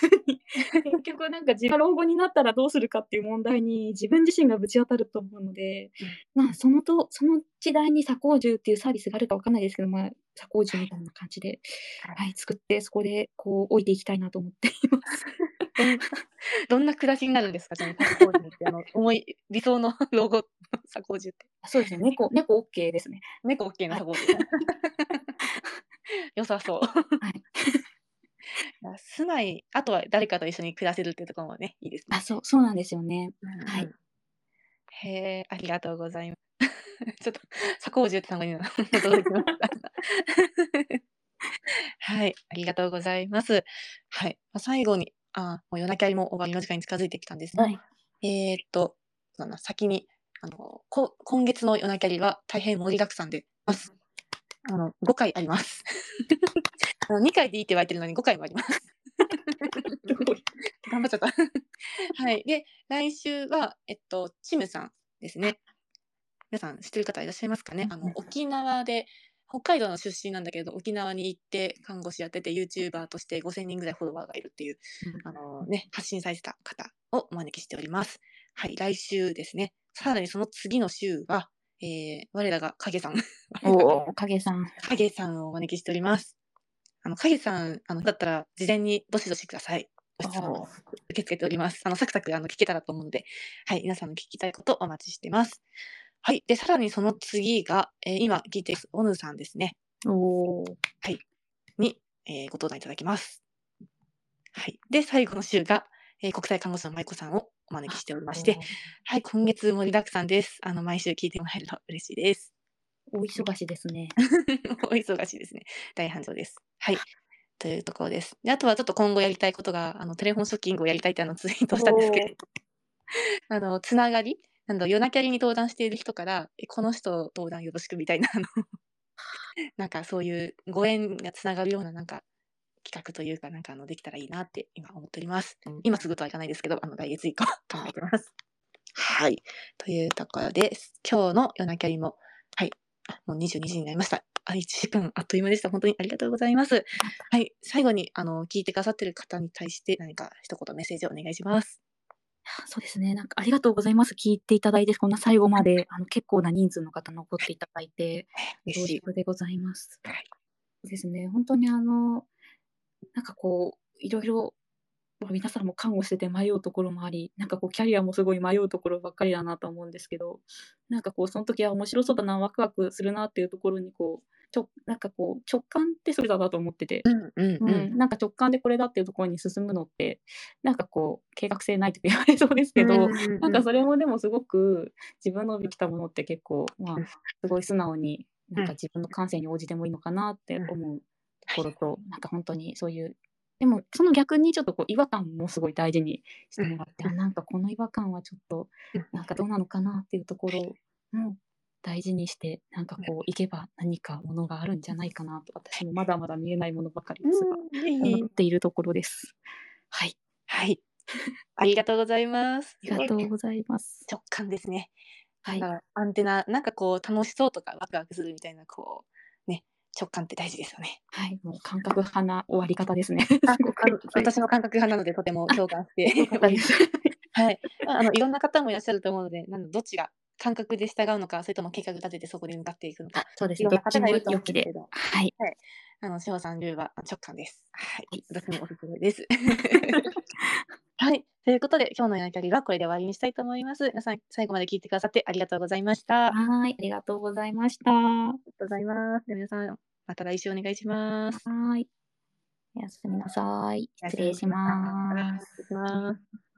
結局なんか自分が老後になったらどうするかっていう問題に自分自身がぶち当たると思うので、まあそのとその時代に左工住っていうサービスがあるかわかんないですけど、まあ左工住みたいな感じで、はい、作ってそこでこう置いていきたいなと思っています。どんなどんな暮らしになるんですか？じゃあってあの思い理想の [laughs] 老後加工樹ってそうですね。猫猫 OK ですね。猫 OK な加工樹良さそういいや素枚、あとは誰かと一緒に暮らせるっていうところもね、いいですね。あ、そう、そうなんですよね。はい。うんうん。へえ、ありがとうございます。[laughs] ちょっと、左高獣って単語に今 [laughs] 驚きました。はい、ありがとうございます。はい。まあ、最後に、あ、もう夜なきゃりも終わりの時間に近づいてきたんですが、はい。えーっと、な、先に、あの、こ今月の夜なきゃりは大変盛りだくさんでます。あの、5回あります。あの2回でいいって言われてるのに5回もあります。[laughs] 頑張っちゃった。はい。で、来週は、えっと、チムさんですね。皆さん知ってる方いらっしゃいますかね？あの、沖縄で、北海道の出身なんだけど、沖縄に行って看護師やってて、YouTuber として5000人ぐらいフォロワーがいるっていう、あのね、発信されてた方をお招きしております。はい、来週ですね。さらにその次の週は、えー、我らが影さん。おお、[laughs] 影さん。影さんをお招きしております。あの、影さん、あの、だったら、事前にどしどしください。ご質問を受け付けております。あの、サクサク、あの、聞けたらと思うので、はい、皆さんの聞きたいことお待ちしてます。はい。で、さらにその次が、えー今聞いているオヌさんですね。おお。に、えーご登壇いただきます。はい。で、最後の週が、えー国際看護師の舞子さんをお招きしておりまして、はい、今月盛りだくさんです。あの、毎週聞いてもらえると嬉しいです。お忙しいですね。[laughs] お忙しいですね。大繁盛です。はい。というところです。で、あとはちょっと今後やりたいことが、あの、テレフォンショッキングをやりたいってあのツイートしたんですけど、[laughs] あの、つながりなんだ、夜なきゃりに登壇している人から、えこの人登壇よろしくみたいな、あの、[laughs] なんかそういうご縁がつながるようななんか企画というか、なんかあの、できたらいいなって今思っております。今すぐとはいかないですけど、あの、来月以降 [laughs] 考えてます。はい。というところです。今日の夜なきゃりも、はい。あもう22時になりました。あ、1時間あっという間でした。本当にありがとうございます。はい。最後に、あの、聞いてくださってる方に対して何か一言メッセージをお願いします。そうですね。なんかありがとうございます。聞いていただいて、こんな最後まで、あの、結構な人数の方残っていただいて、嬉しい。恐縮でございます。はいですね。本当にあの、なんかこう、いろいろ、まあ皆さんも看護してて迷うところもあり、なんかこう、キャリアもすごい迷うところばっかりだなと思うんですけど、なんかこう、その時は面白そうだな、ワクワクするなっていうところに、こう、ちょなんかこう、直感ってそれだなと思ってて、うんうんううん。ん、なんか直感でこれだっていうところに進むのって、なんかこう、計画性ないとか言われそうですけど、なんかそれもでもすごく自分のできたものって結構、まあうん、すごい素直に、なんかうん自分の感性に応じてもいいのかなってうん。思うところと、なんか本当にそういう、でもその逆にちょっとこう違和感もすごい大事にしてもらって、あなんかこの違和感はちょっとうん、なんかどうなのかなっていうところも大事にして、なんかこう、いけば何かものがあるんじゃないかなと、私もまだまだ見えないものばかりですが、思っているところです。はい。はい。ありがとうございます。ありがとうございます。直感ですね。はいアンテナ、なんかこう楽しそうとかワクワクするみたいな、こう、ね、直感って大事ですよね。はい、もう感覚派な終わり方ですね。[laughs] 私も感覚派なのでとても共感して。[laughs] [laughs] はい。あの、いろんな方もいらっしゃると思うので、なんだどっちが感覚で従うのか、それとも計画立ててそこに向かっていくのかあ、そうですね。どっちも良きで。うんですけど、はい。あの、志保さん流は直感です。はいはい。私もおすすめです。[laughs] はい。ということで、今日のやりとりはこれで終わりにしたいと思います。皆さん、最後まで聞いてくださってありがとうございました。ありがはい。ありがとうございました。はとうございます。では皆さん、また来週お願いします。い。おやすみなさい。失礼します。失礼します。